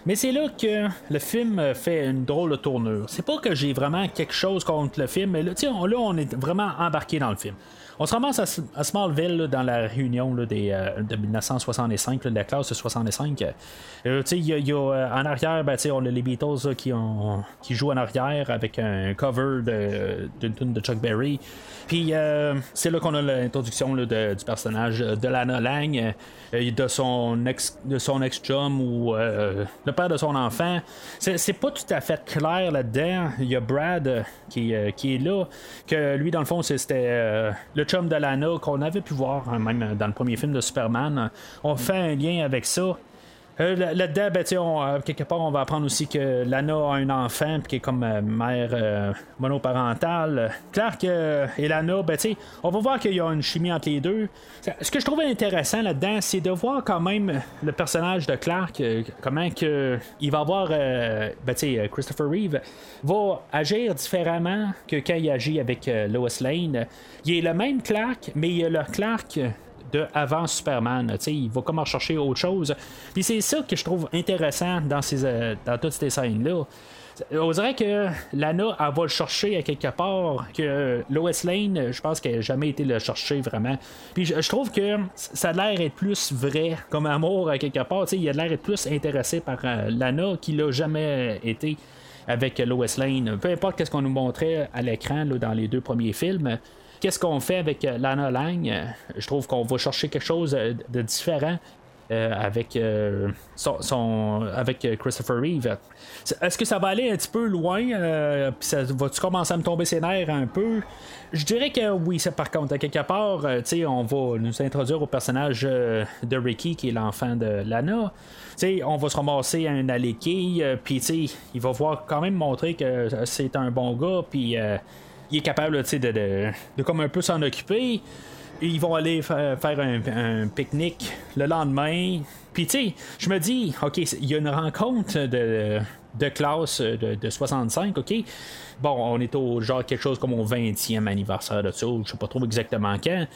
Mais c'est là que le film fait une drôle de tournure. C'est pas que j'ai vraiment quelque chose contre le film, mais là, on, là, on est vraiment embarqué dans le film. On se ramasse à, Smallville dans la réunion euh, de 1965, là, de la classe de 65. Euh, y a, euh, en arrière, ben, on a les Beatles qui, qui jouent en arrière avec un cover d'une tune de Chuck Berry. Puis euh, c'est là qu'on a l'introduction du personnage de Lana Lang, euh, de son ex de son ex-chum ou euh, le père de son enfant. C'est, pas tout à fait clair là-dedans. Il y a Brad qui, est là, que lui, dans le fond, c'était le chum de Lana qu'on avait pu voir hein, même dans le premier film de Superman. On fait un lien avec ça. Euh, là- Là-dedans, ben, on, euh, quelque part, on va apprendre aussi que Lana a un enfant qui est comme euh, mère monoparentale. Clark et Lana, ben, on va voir qu'il y a une chimie entre les deux. Ce que je trouvais intéressant là-dedans, c'est de voir quand même le personnage de Clark, comment que il va avoir, ben, Christopher Reeve va agir différemment que quand il agit avec Lois Lane. Il est le même Clark, mais il est le Clark de avant Superman. Il va comme en chercher autre chose. Puis c'est ça que je trouve intéressant euh, dans toutes ces scènes-là. On dirait que Lana, va le chercher à quelque part, que Lois Lane, je pense qu'elle n'a jamais été le chercher vraiment. Puis je, trouve que ça a l'air d'être plus vrai comme amour à quelque part. Tu sais, il a l'air d'être plus intéressé par euh, Lana qu'il l'a jamais été avec Lois Lane. Peu importe qu'est-ce qu'on nous montrait à l'écran dans les deux premiers films. Qu'est-ce qu'on fait avec euh, Lana Lang? Euh, Je trouve qu'on va chercher quelque chose euh, de différent avec, son, avec Christopher Reeve. Est-ce que ça va aller un petit peu loin? euh, Puis ça va-tu commencer à me tomber ses nerfs un peu? Je dirais que oui, ça par contre, à quelque part, sais, on va nous introduire au personnage de Ricky, qui est l'enfant de Lana. Sais, on va se ramasser à un aléquille, puis il va voir quand même montrer que c'est un bon gars, puis il est capable, de, de, de comme un peu s'en occuper. Ils vont aller fa- faire un, un pique-nique le lendemain. Puis, tu sais, je me dis, OK, il y a une rencontre de, de classe de, de 65, OK? Bon, on est au genre quelque chose comme au 20e anniversaire de ça, je sais pas trop exactement quand.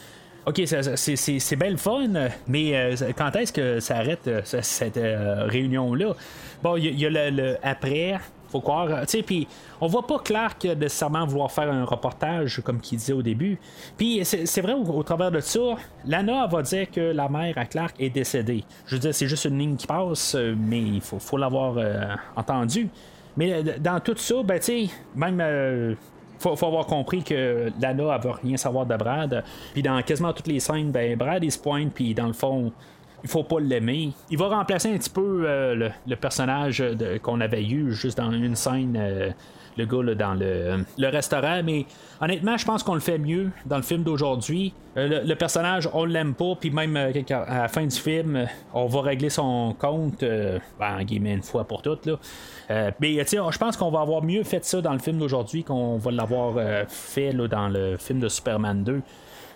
OK, c'est, c'est, c'est bien le fun, mais euh, quand est-ce que ça arrête euh, ce- cette euh, réunion-là? Bon, il y, a- le après, faut croire. Tu sais, puis on voit pas Clark nécessairement vouloir faire un reportage comme qu'il disait au début. Puis c'est vrai, au, travers de ça, Lana va dire que la mère à Clark est décédée. Je veux dire, c'est juste une ligne qui passe, euh, mais il faut, l'avoir euh, entendu. Mais euh, dans tout ça, ben tu sais, même. euh, faut, faut avoir compris que Lana elle veut rien savoir de Brad. Puis dans quasiment toutes les scènes, ben Brad il se pointe, puis dans le fond, il faut pas l'aimer. Il va remplacer un petit peu euh, le, personnage qu'on avait eu juste dans une scène. euh, le gars dans le, le restaurant, mais honnêtement, je pense qu'on le fait mieux dans le film d'aujourd'hui. Euh, le, personnage, on l'aime pas, puis même euh, à la fin du film, euh, on va régler son compte, euh, ben, en guillemets, une fois pour toutes. Là. Euh, mais je pense qu'on va avoir mieux fait ça dans le film d'aujourd'hui qu'on va l'avoir euh, fait là, dans le film de Superman 2.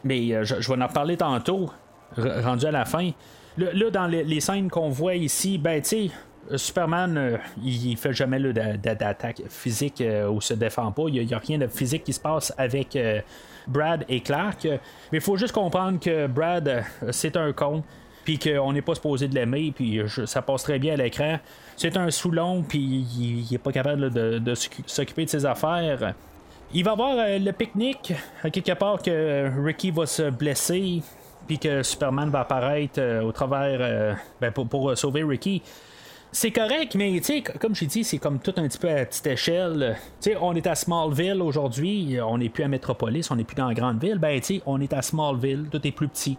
Mais euh, je, je vais en reparler tantôt, rendu à la fin. Là, dans les, scènes qu'on voit ici, ben tu sais, Superman, euh, il, fait jamais d'attaque physique euh, ou se défend pas. Il n'y a, rien de physique qui se passe avec euh, Brad et Clark. Mais il faut juste comprendre que Brad, c'est un con. Puis qu'on n'est pas supposé de l'aimer, puis ça passe très bien à l'écran. C'est un Soulon, puis il, il est pas capable de, de s'occu- s'occuper de ses affaires. Il va avoir le pique-nique, quelque part que Ricky va se blesser, puis que Superman va apparaître euh, au travers euh, ben, pour, euh, sauver Ricky. C'est correct, mais comme j'ai dit, c'est comme tout un petit peu à petite échelle. On est à Smallville aujourd'hui, on n'est plus à Metropolis, on n'est plus dans la grande ville. Ben, on est à Smallville, tout est plus petit.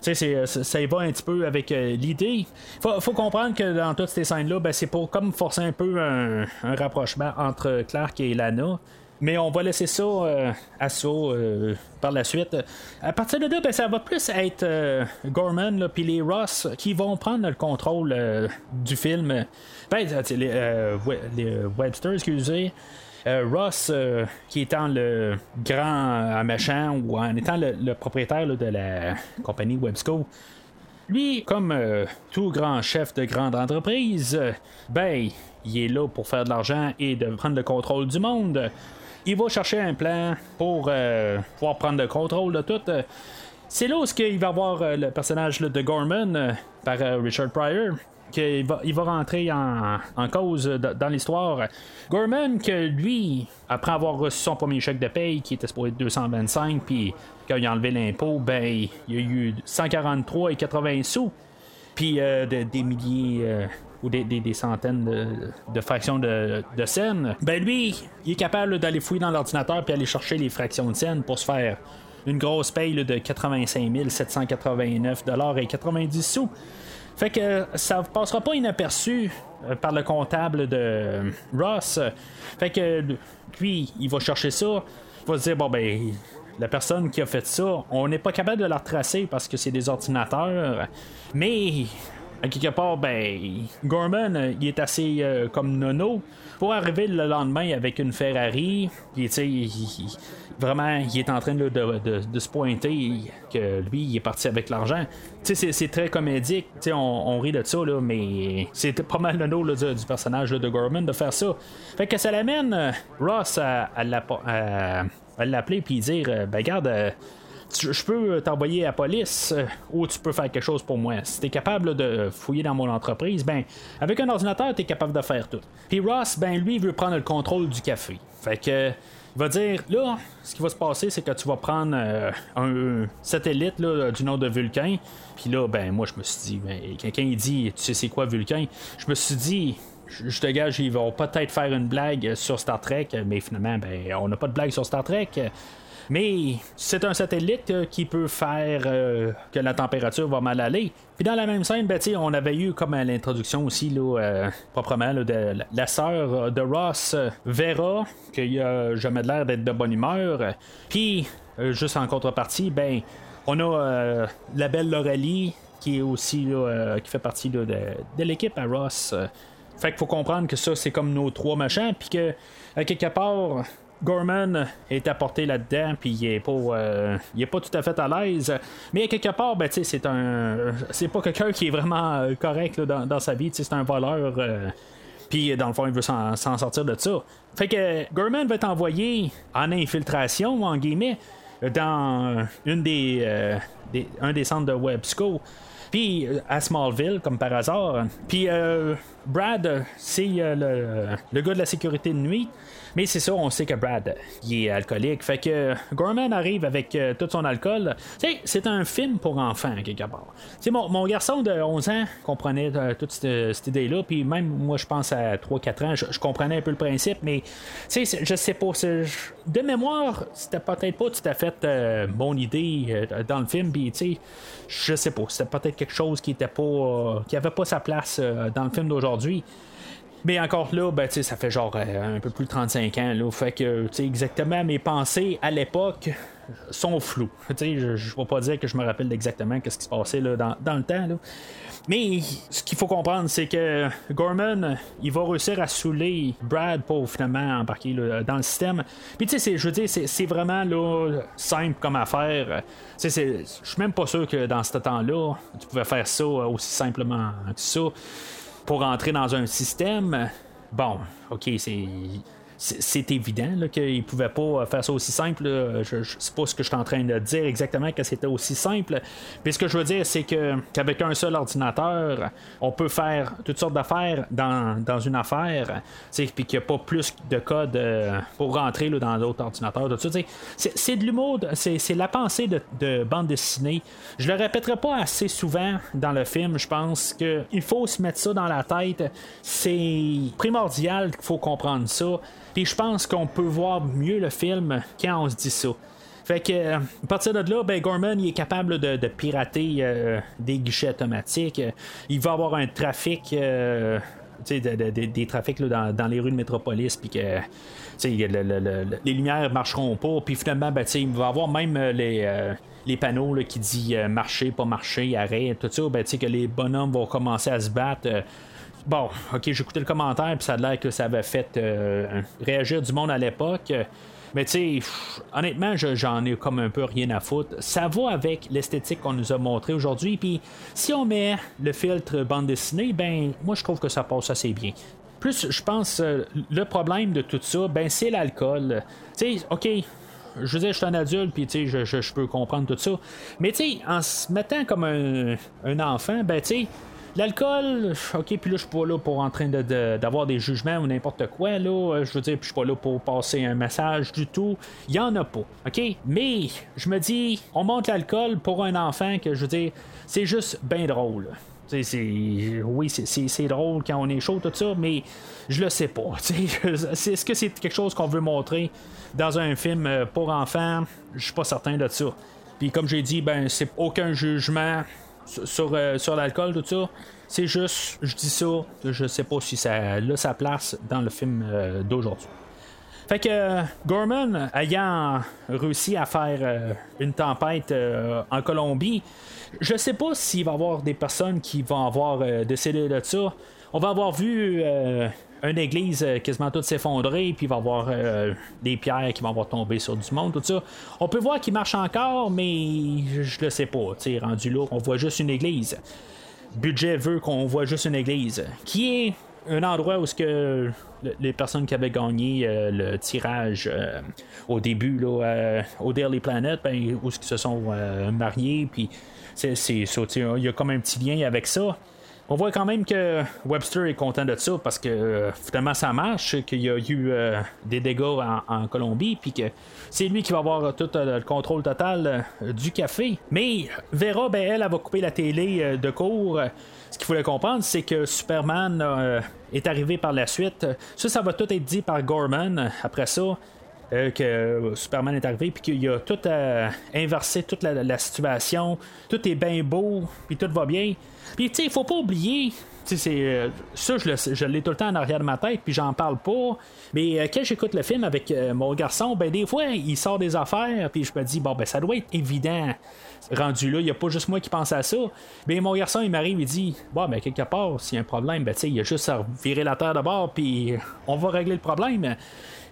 Ça, y va un petit peu avec l'idée. Faut, faut comprendre que dans toutes ces scènes-là, ben, c'est pour comme forcer un peu un, un rapprochement entre Clark et Lana. Mais on va laisser ça euh, à ça euh, par la suite. À partir de là, ben, ça va plus être euh, Gorman puis les Ross qui vont prendre le contrôle du film. Ben, les, We- les Webster, excusez. Ross, qui étant le grand méchant ou en étant le, propriétaire de la compagnie Websco, lui, comme tout grand chef de grande entreprise, ben, il est là pour faire de l'argent et de prendre le contrôle du monde. Il va chercher un plan pour euh, pouvoir prendre le contrôle de tout. C'est là où il va avoir euh, le personnage de Gorman euh, par Richard Pryor. qu'il va, il va rentrer en, en cause dans l'histoire. Gorman, que lui, après avoir reçu son premier chèque de paye, qui était supposé être 225, puis quand il a enlevé l'impôt, ben, il y a eu 143 et 80 sous, puis de- des milliers ou des, des- centaines de, fractions de, de scènes. Ben lui, il est capable d'aller fouiller dans l'ordinateur puis aller chercher les fractions de scènes pour se faire une grosse paye de 85 789 et 90 sous. Fait que ça passera pas inaperçu euh, par le comptable de euh, Ross. Fait que lui, il va chercher ça. Il va se dire bon ben la personne qui a fait ça, on n'est pas capable de la retracer parce que c'est des ordinateurs. Mais à quelque part, ben, Gorman, euh, il est assez euh, comme nono pour arriver le lendemain avec une Ferrari. Il- il- vraiment, il est en train de, se pointer que lui, il est parti avec l'argent. C'est- très comédique. On, on rit de ça, là, mais c'était pas mal nono là, du, personnage de Gorman de faire ça. Fait que ça l'amène euh, Ross à, l'appeler puis dire ben, garde. Euh, je peux t'envoyer à la police euh, ou tu peux faire quelque chose pour moi. Si tu es capable de fouiller dans mon entreprise, ben avec un ordinateur, tu es capable de faire tout. Puis Ross, ben lui, il veut prendre le contrôle du café. Fait que il va dire là, ce qui va se passer, c'est que tu vas prendre euh, un satellite là, du nom de Vulcain. Puis là, ben moi je me suis dit, ben, quelqu'un dit, tu sais c'est quoi Vulcain? Je me suis dit, je te gage, ils vont peut-être faire une blague sur Star Trek, mais finalement, ben, on n'a pas de blague sur Star Trek. Mais c'est un satellite euh, qui peut faire euh, que la température va mal aller. Puis dans la même scène, ben, on avait eu comme à l'introduction aussi, là, euh, proprement, de la, sœur de Ross, euh, Vera, qui a jamais l'air d'être de bonne humeur. Puis, juste en contrepartie, ben, on a la belle Laurelie, qui est aussi qui fait partie de, l'équipe à Ross. Fait qu'il faut comprendre que ça, c'est comme nos trois machins, puis que, quelque part, Gorman est apporté là-dedans, puis il est pas, euh, il est pas tout à fait à l'aise. Mais quelque part, ben, c'est un, c'est pas quelqu'un qui est vraiment euh, correct dans, sa vie. C'est un voleur. euh, puis dans le fond, il veut s'en, sortir de ça. Fait que Gorman va être envoyé en infiltration, en guillemets, dans une des, des- un des centres de Websco. Puis à Smallville, comme par hasard. Puis Brad, c'est le, le gars de la sécurité de nuit. Mais c'est ça, on sait que Brad, il est alcoolique. Fait que Gorman arrive avec euh, tout son alcool. C'est un film pour enfants, quelque part. Mon, mon garçon de 11 ans comprenait euh, toute cette, idée-là. Puis même moi, je pense à 3-4 ans, je, comprenais un peu le principe. Mais, je sais pas. De mémoire, c'était peut-être pas tout à fait euh, bonne idée dans le film. Puis, sais, je sais pas. C'était peut-être quelque chose qui était pas. qui avait pas sa place dans le film d'aujourd'hui. Mais encore là, ben, ça fait genre euh, un peu plus de 35 ans. Là, fait que exactement mes pensées à l'époque sont floues. (laughs) Je ne vais pas dire que je me rappelle exactement ce qui se passait là, dans, dans le temps. Mais ce qu'il faut comprendre, c'est que Gorman, il va réussir à saouler Brad pour finalement embarquer là, dans le système. Puis tu sais, je veux dire, c'est, vraiment là, simple comme affaire. Je suis même pas sûr que dans ce temps-là, tu pouvais faire ça aussi simplement que ça pour entrer dans un système, bon, ok, c'est. C'est évident là, qu'il ne pouvait pas faire ça aussi simple. là. Je, je sais pas ce que je suis en train de dire exactement que c'était aussi simple. Puis ce que je veux dire, c'est qu'avec un seul ordinateur, on peut faire toutes sortes d'affaires dans, dans une affaire. Puis qu'il n'y a pas plus de code euh, pour rentrer dans d'autres ordinateurs. C'est de l'humour, c'est c'est la pensée de, de bande dessinée. Je le répéterai pas assez souvent dans le film. Je pense qu'il faut se mettre ça dans la tête. C'est primordial qu'il faut comprendre ça. Puis je pense qu'on peut voir mieux le film quand on se dit ça. Fait que, euh, à partir de là, ben, Gorman il est capable de, pirater euh, des guichets automatiques. Il va avoir un trafic, euh, des trafics là, dans, les rues de métropolis, puis que le- le- le- le- les lumières marcheront pas. Puis finalement, ben, il va avoir même les, les panneaux là, qui disent marcher, pas marcher, arrêt, tout ça. Ben, que les bonhommes vont commencer à se battre. Bon, ok, j'ai écouté le commentaire, puis ça a l'air que ça avait fait euh, réagir du monde à l'époque. Mais tu sais, honnêtement, je- j'en ai comme un peu rien à foutre. Ça va avec l'esthétique qu'on nous a montré aujourd'hui. Puis si on met le filtre bande dessinée, ben moi je trouve que ça passe assez bien. Plus, je pense, euh, le problème de tout ça, ben c'est l'alcool. Tu sais, ok, je veux dire, je suis un adulte, puis tu sais, je peux comprendre tout ça. Mais tu sais, en se mettant comme un, un enfant, ben tu sais, L'alcool, ok, puis là, je suis pas là pour en train de- de- d'avoir des jugements ou n'importe quoi, là. Euh, Je veux dire, je suis pas là pour passer un message du tout. Il y en a pas, ok? Mais, je me dis, on monte l'alcool pour un enfant que, je veux dire, c'est juste bien drôle. C'est- oui, c'est- drôle quand on est chaud, tout ça, mais je le sais pas. (laughs) Est-ce que c'est quelque chose qu'on veut montrer dans un film euh, pour enfants? Je suis pas certain de ça. Puis comme j'ai dit, ben c'est aucun jugement sur, euh, sur l'alcool, tout ça. C'est juste, je dis ça, je sais pas si ça a sa place dans le film euh, d'aujourd'hui. Fait que euh, Gorman, ayant réussi à faire une tempête en Colombie, je sais pas s'il va y avoir des personnes qui vont avoir décédé de ça. On va avoir vu une église euh, quasiment toute s'effondrer, puis il va y avoir euh, des pierres qui vont avoir tombé sur du monde, tout ça. On peut voir qu'il marche encore, mais je, le sais pas. rendu là, on voit juste une église. Budget veut qu'on voit juste une église, qui est un endroit où ce que le- les personnes qui avaient gagné euh, le tirage au début là, au Daily Planet, ben, où ce se sont mariés, puis c'est, il y a comme un petit lien avec ça. On voit quand même que Webster est content de ça parce que euh, finalement ça marche, qu'il y a eu euh, des dégâts en, Colombie, puis que c'est lui qui va avoir tout euh, le contrôle total du café. Mais Vera, ben, elle, elle va couper la télé de cours. Ce qu'il fallait comprendre, c'est que Superman est arrivé par la suite. Ça, ça va tout être dit par Gorman après ça. Euh, que Superman est arrivé puis qu'il a tout euh, inversé toute la, situation, tout est bien beau, puis tout va bien. Puis tu sais, il faut pas oublier, c'est euh, ça je, l'ai tout le temps en arrière de ma tête, puis j'en parle pas. Mais euh, quand j'écoute le film avec euh, mon garçon, ben des fois il sort des affaires, puis je me dis bon ben ça doit être évident rendu là, il y a pas juste moi qui pense à ça. Mais mon garçon il m'arrive, il dit bon ben quelque part s'il y a un problème, ben tu sais il y a juste à virer la terre d'abord, puis on va régler le problème.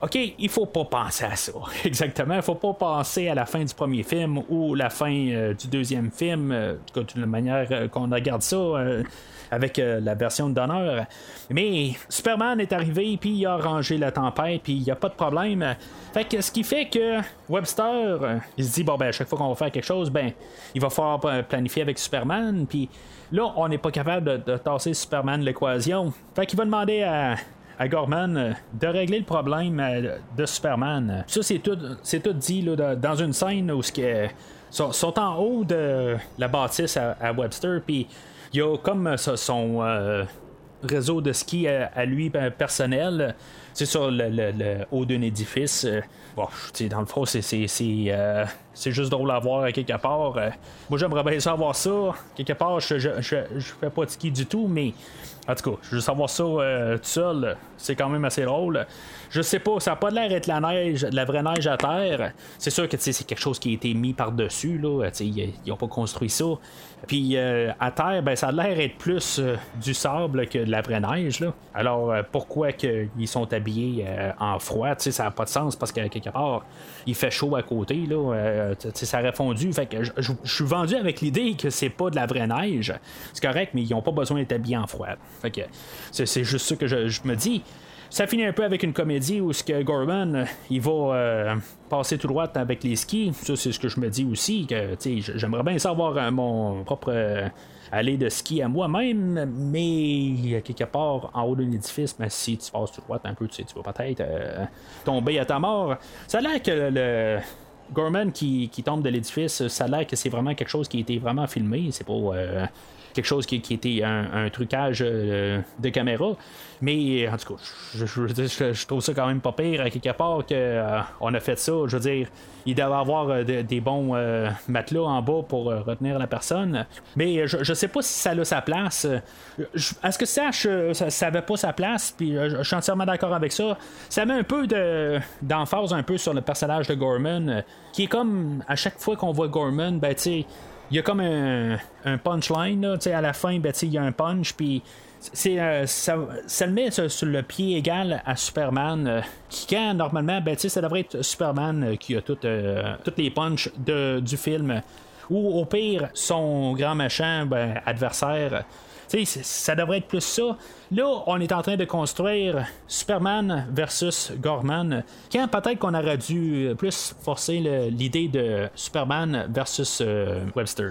OK, il faut pas penser à ça. (laughs) Exactement. Il faut pas penser à la fin du premier film ou la fin euh, du deuxième film, euh, de la manière euh, qu'on regarde ça euh, avec la version de d'honneur. Mais Superman est arrivé, puis il a arrangé la tempête, puis il n'y a pas de problème. Fait que ce qui fait que Webster, il se dit, bon, ben, à chaque fois qu'on va faire quelque chose, ben, il va falloir planifier avec Superman, puis là, on n'est pas capable de, de tasser Superman l'équation. Fait qu'il va demander à à Gorman euh, de régler le problème euh, de Superman. Ça, c'est tout, tout dit là, dans- une scène où ce sont, sont en haut de la bâtisse à, Webster, puis il y a comme euh, ça, son euh, réseau de ski à, lui personnel. C'est sur le, haut d'un édifice. euh, Bon, dans le fond, c'est, euh, juste drôle à voir quelque part. Euh, moi, j'aimerais bien savoir ça. Quelque part, je, je, je, je fais pas de ski du tout, mais en tout cas, je veux savoir ça euh, tout seul. C'est quand même assez drôle. Je sais pas, ça n'a pas l'air d'être la neige, la vraie neige à terre. C'est sûr que c'est quelque chose qui a été mis par-dessus. là. Ils n'ont pas construit ça. Puis euh, à terre, ben, ça a l'air d'être plus euh, du sable que de la vraie neige. Alors euh, pourquoi que ils sont habillés en froid? Ça n'a pas de sens parce que quelque part, il fait chaud à côté. Là. Ça aurait fondu. Fait je, suis vendu avec l'idée que c'est pas de la vraie neige. C'est correct, mais ils n'ont pas besoin d'être habillés en froid. C'est, juste ça que je me dis. Ça finit un peu avec une comédie où ce que Gorman il va euh, passer tout droit avec les skis. Ça c'est ce que je me dis aussi que j'aimerais bien savoir euh, mon propre euh, allée de ski à moi-même, mais quelque part en haut d'un édifice, si tu passes tout droit un peu, tu, vas peut-être euh, tomber à ta mort. Ça a l'air que le Gorman qui, qui tombe de l'édifice, ça a l'air que c'est vraiment quelque chose qui a été vraiment filmé. C'est pas quelque chose qui, était un, trucage euh, de caméra. Mais en tout cas, je, je trouve ça quand même pas pire à quelque part qu'on a fait ça. Je veux dire, il devait avoir euh, de- des bons euh, matelas en bas pour euh, retenir la personne. Mais je, sais pas si ça a sa place. Je- à ce que je, ça, ça avait pas sa place. Puis euh, je, suis entièrement d'accord avec ça. Ça met un peu de, d'emphase un peu sur le personnage de Gorman, euh, qui est comme à chaque fois qu'on voit Gorman, ben tu sais il y a comme un, un punchline, là, à la fin, ben, il y a un punch, puis c'est, euh, ça, le met sur, le pied égal à Superman, euh, qui quand normalement, ben, ça devrait être Superman euh, qui a tout, euh, toutes les punches du film, ou au pire, son grand machin, ben, adversaire. Ça devrait être plus ça. Là, on est en train de construire Superman versus Gorman. Quand peut-être qu'on aurait dû plus forcer l'idée de Superman versus euh, Webster.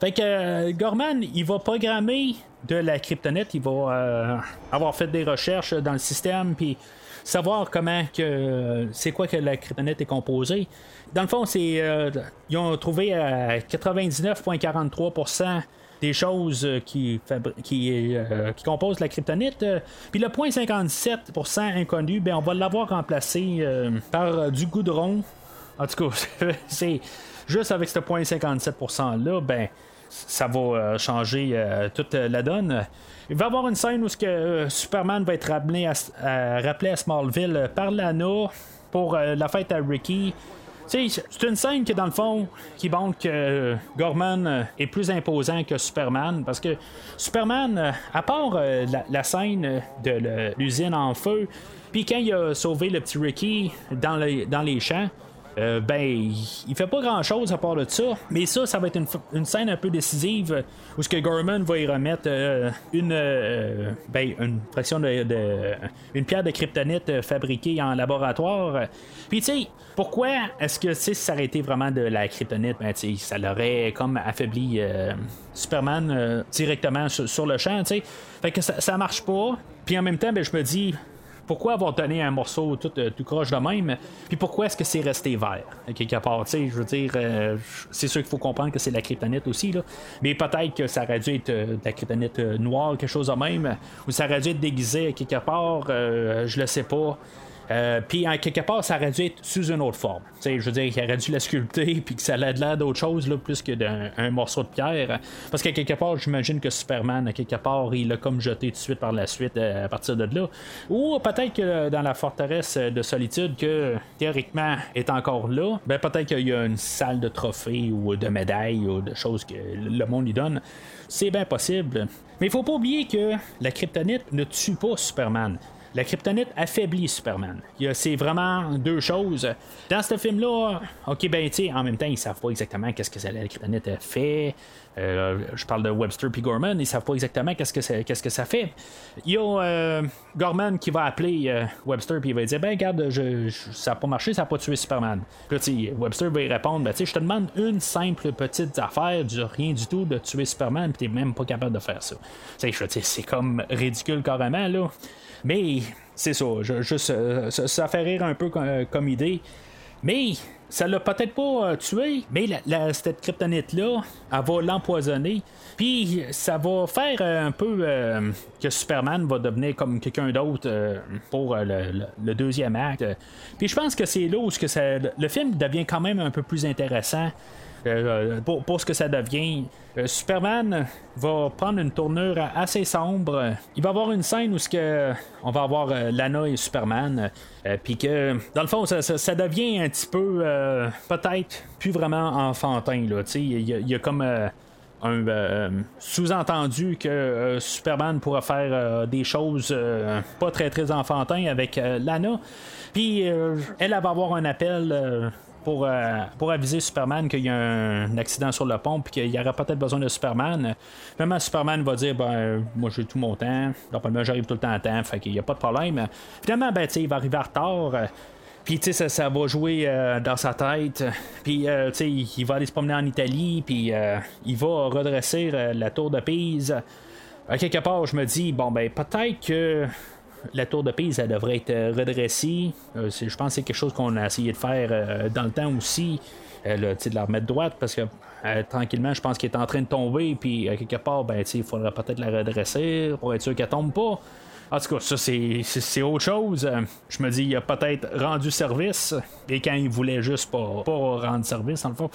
Fait que euh, Gorman, il va programmer de la kryptonite, il va euh, avoir fait des recherches dans le système, puis savoir comment que c'est quoi que la kryptonite est composée. Dans le fond, c'est ils ont trouvé à 99,43% des choses euh, qui, qui, euh, qui composent la kryptonite. Euh, Puis le point 57% inconnu, ben on va l'avoir remplacé par du goudron. En tout cas, (laughs) c'est juste avec ce point 57% là, ben ça va changer toute la donne. Il va y avoir une scène où ce que, Superman va être ramené à, à- rappelé à Smallville par Lana pour la fête à Ricky. C'est une scène qui, dans le fond, qui montre que euh, Gorman euh, est plus imposant que Superman. Parce que Superman, euh, à part la, scène de l'usine en feu, puis quand il a sauvé le petit Ricky dans les champs, euh, ben, il, fait pas grand chose à part de ça, mais ça, ça va être une, une scène un peu décisive euh, où ce que Gorman va y remettre euh, une, ben, une fraction de, une pierre de kryptonite fabriquée en laboratoire. Puis tu sais, pourquoi est-ce que si ça aurait été vraiment de la kryptonite, ben, tu ça l'aurait comme affaibli Superman directement sur, sur le champ, tu sais. Fait que ça, ça marche pas. Puis en même temps, ben, je me dis, pourquoi avoir donné un morceau tout, euh, tout croche de même, puis pourquoi est-ce que c'est resté vert, quelque part, tu sais, je veux dire, euh, c'est sûr qu'il faut comprendre que c'est la kryptonite aussi, là, mais peut-être que ça aurait dû être euh, de la kryptonite noire, quelque chose de même, ou ça aurait dû être déguisé quelque part, je le sais pas. Euh, puis en quelque part, ça aurait dû être sous une autre forme. Je veux dire, il aurait dû la sculpter, (laughs) puis que ça ait l'air d'autre chose, là, plus que d'un un morceau de pierre. Parce qu'à quelque part, j'imagine que Superman, à quelque part, il l'a comme jeté tout de suite par la suite euh, à partir de là. Ou peut-être que dans la forteresse de solitude, que théoriquement est encore là, ben peut-être qu'il y a une salle de trophées ou de médailles ou de choses que le monde lui donne. C'est bien possible. Mais il faut pas oublier que la kryptonite ne tue pas Superman. La kryptonite affaiblit Superman. C'est vraiment deux choses. Dans ce film-là, ok, ben, tu en même temps, ils savent pas exactement qu'est-ce que la kryptonite fait. Euh, je parle de Webster puis Gorman, ils savent pas exactement qu'est-ce que ça, que ça fait. Il y a euh, Gorman qui va appeler euh, Webster puis il va dire ben regarde, je, ça a pas marché, ça a pas tué Superman. Puis Webster va y répondre ben tu sais, je te demande une simple petite affaire du rien du tout de tuer Superman puis t'es même pas capable de faire ça. Tu sais, c'est comme ridicule carrément là. Mais c'est ça, je- juste, euh, ça, fait rire un peu comme, comme idée. Mais ça l'a peut-être pas euh, tué, mais la, cette kryptonite-là, elle va l'empoisonner. Puis ça va faire euh, un peu euh, que Superman va devenir comme quelqu'un d'autre euh, pour euh, le, deuxième acte. Puis je pense que c'est là où que le film devient quand même un peu plus intéressant. Euh, pour, pour ce que ça devient. Euh, Superman va prendre une tournure assez sombre. Il va avoir une scène où que on va avoir euh, Lana et Superman, euh, puis que dans le fond ça, devient un petit peu euh, peut-être plus vraiment enfantin il y, a- comme euh, un euh, sous-entendu que euh, Superman pourra faire euh, des choses euh, pas très très enfantins avec euh, Lana. Puis euh, elle va avoir un appel. Pour, euh, pour aviser Superman qu'il y a un accident sur le pont puis qu'il y aurait peut-être besoin de Superman. Finalement, Superman va dire ben moi j'ai tout mon temps, normalement j'arrive tout le temps à temps, fait qu'il n'y a pas de problème. Finalement, ben il va arriver en retard. euh, puis, tu sais, ça, ça va jouer euh, dans sa tête. Puis, euh, tu sais, il, va aller se promener en Italie. Puis, euh, il va redresser la tour de Pise. Quelque part, je me dis, bon, ben, peut-être que la tour de Pise, elle devrait être euh, redressée. Euh, je pense que c'est quelque chose qu'on a essayé de faire euh, dans le temps aussi. De la remettre droite parce que tranquillement, je pense qu'elle est en train de tomber. Puis, quelque part, ben, il faudrait peut-être la redresser pour être sûr qu'elle tombe pas. En tout cas, ça, c'est, autre chose. Je me dis, il a peut-être rendu service, et quand il voulait juste pas, pas rendre service, dans le fond.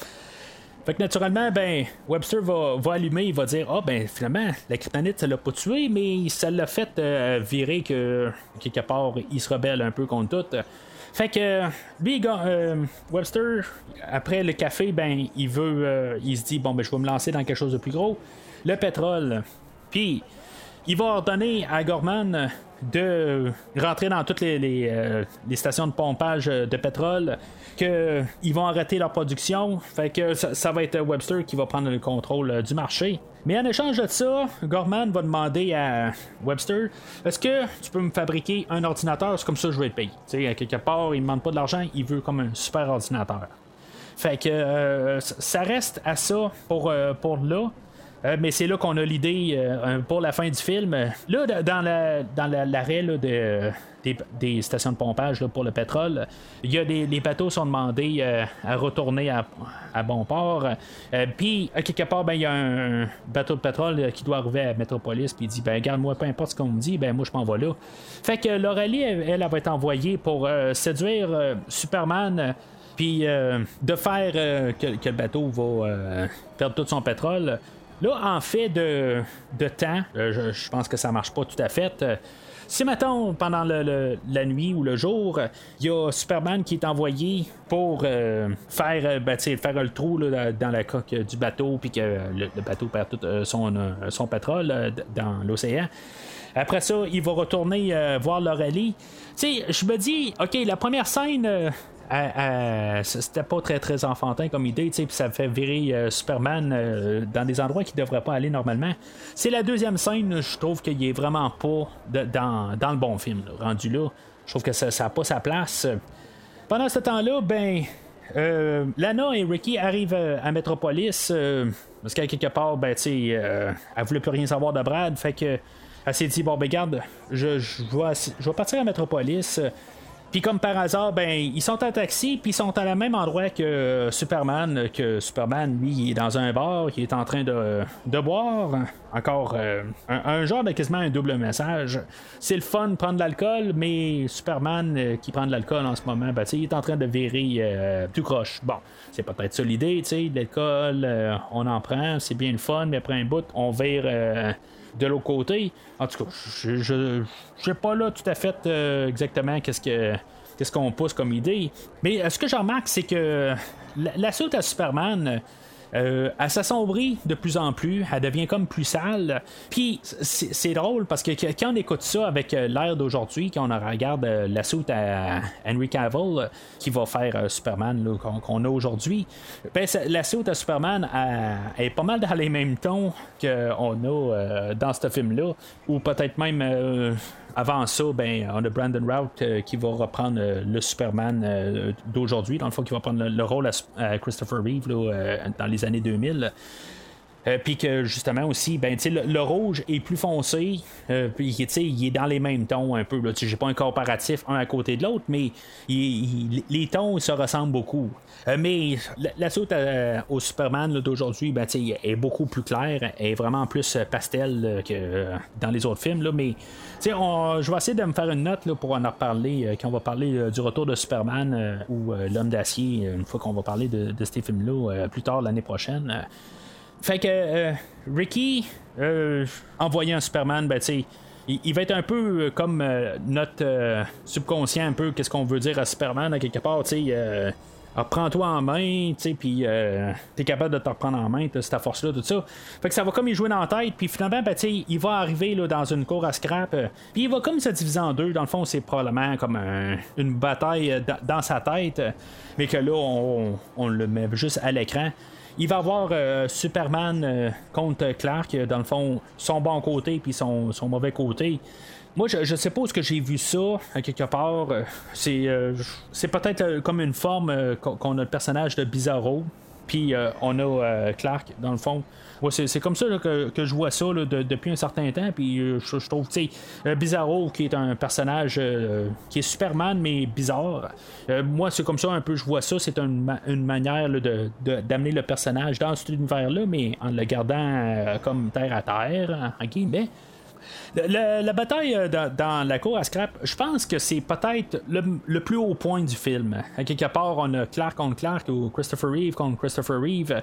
Fait que naturellement, ben, Webster va, allumer, il va dire Ah, ben, finalement, la kryptonite, ça l'a pas tué, mais ça l'a fait euh, virer que, quelque part, il se rebelle un peu contre tout. Fait que, lui, euh, Webster, après le café, ben, il veut, euh, il se dit Bon, ben, je vais me lancer dans quelque chose de plus gros. Le pétrole. Puis, il va ordonner à Gorman de rentrer dans toutes les, euh, stations de pompage de pétrole, qu'ils vont arrêter leur production. Fait que ça, va être Webster qui va prendre le contrôle euh, du marché. Mais en échange de ça, Gorman va demander à Webster Est-ce que tu peux me fabriquer un ordinateur? C'est comme ça que je vais te payer. Sais, quelque part, il ne demande pas de l'argent, il veut comme un super ordinateur. Fait que euh, ça reste à ça pour, pour là. Euh, mais c'est là qu'on a l'idée euh, pour la fin du film. Là, dans la- dans la- l'arrêt de- des, stations de pompage pour le pétrole, il y a les bateaux sont demandés euh, à retourner à, à bon port. Puis, à quelque part, ben, il y a un bateau de pétrole qui doit arriver à Metropolis, puis il dit ben, Regarde-moi, peu importe ce qu'on me dit, ben, moi, je m'en vais là. Fait que Laurelie, elle, elle, elle va être envoyée pour séduire Superman. puis de faire que, le bateau va perdre tout son pétrole Là, en fait de, temps, euh, je, pense que ça marche pas tout à fait. Euh, si, mettons, pendant la nuit ou le jour, il y a Superman qui est envoyé pour euh, faire, ben, faire le trou dans la coque du bateau, puis que le, bateau perd tout son, son pétrole dans l'océan. Après ça, il va retourner voir Laurelie. Tu sais, je me dis, OK, la première scène. C'était pas très très enfantin comme idée, puis ça fait virer euh, Superman euh, dans des endroits qu'il devrait pas aller normalement. C'est la deuxième scène, je trouve qu'il est vraiment pas de- dans, dans le bon film, rendu là. Je trouve que ça n'a pas sa place. Pendant ce temps-là, ben, euh, Lana et Ricky arrivent à Metropolis parce qu'à quelque part, ben, tu elle voulait plus rien savoir de Brad, fait que elle s'est dit bon, ben, garde, je, je, je vais partir à Metropolis. Euh, puis comme par hasard, ben ils sont en taxi, puis ils sont à la même endroit que euh, Superman, que Superman, lui, il est dans un bar, il est en train de, de boire. Encore euh, un, genre de quasiment un double message. C'est le fun de prendre de l'alcool, mais Superman euh, qui prend de l'alcool en ce moment, ben, il est en train de virer euh, tout croche. Bon, c'est peut-être ça l'idée, tu sais, de l'alcool, euh, on en prend, c'est bien le fun, mais après un bout, on vire. De l'autre côté. En tout cas, je sais pas là tout à fait euh, exactement qu'est-ce que qu'est-ce qu'on pousse comme idée. Mais euh, ce que je remarque, c'est que la suite à Superman. Euh, elle s'assombrit de plus en plus, elle devient comme plus sale. Puis c'est drôle parce que quand on écoute ça avec euh, l'air d'aujourd'hui, quand on regarde euh, la suite à Henry Cavill qui va faire Superman qu'on a aujourd'hui, ben, la suite à Superman est pas mal dans les mêmes tons qu'on a dans ce film-là, ou peut-être même avant ça, ben, on a Brandon Routh euh, qui va reprendre euh, le Superman euh, d'aujourd'hui, dans le fond, qui va prendre le, le rôle à, Christopher Reeve dans les années 2000. Euh, puis que justement aussi, ben, le, le rouge est plus foncé, euh, puis il est dans les mêmes tons un peu. J'ai pas un comparatif un à côté de l'autre, mais les tons se ressemblent beaucoup. Euh, mais la, la euh, au Superman d'aujourd'hui, ben, est beaucoup plus claire, est vraiment plus pastel que dans les autres films. Là, mais je vais essayer de me faire une note là, pour en reparler quand on va parler du retour de Superman ou l'homme d'acier, une fois qu'on va parler de, de ces films-là plus tard l'année prochaine. Fait que euh, Ricky, euh, envoyé un Superman, ben il, il va être un peu euh, comme euh, notre euh, subconscient, un peu, qu'est-ce qu'on veut dire à Superman, à quelque part, tu sais. prends-toi en main, tu sais, puis t'es capable de te reprendre en main, cette force-là, tout ça. Fait que ça va comme y jouer dans la tête, puis finalement, ben, tu il va arriver là, dans une cour à scrap, puis il va comme se diviser en deux. Dans le fond, c'est probablement comme un- une bataille dans- sa tête, mais que là, on le met juste à l'écran. Il va avoir euh, Superman euh, contre Clark, euh, dans le fond, son bon côté puis son, son mauvais côté. Moi, je, est-ce que j'ai vu ça, à quelque part. C'est, c'est peut-être comme une forme qu'on a le personnage de Bizarro. Puis on a Clark, dans le fond. Ouais, c'est, comme ça que, je vois ça depuis un certain temps. Puis euh, je, trouve, tu sais, euh, Bizarro, qui est un personnage euh, qui est Superman, mais bizarre. Moi, c'est comme ça un peu, je vois ça. C'est une, ma- une manière de, d'amener le personnage dans cet univers-là, mais en le gardant comme terre à terre, en la bataille dans, la cour à scrap, je pense que c'est peut-être le, le plus haut point du film. À quelque part, on a Clark contre Clark ou Christopher Reeve contre Christopher Reeve.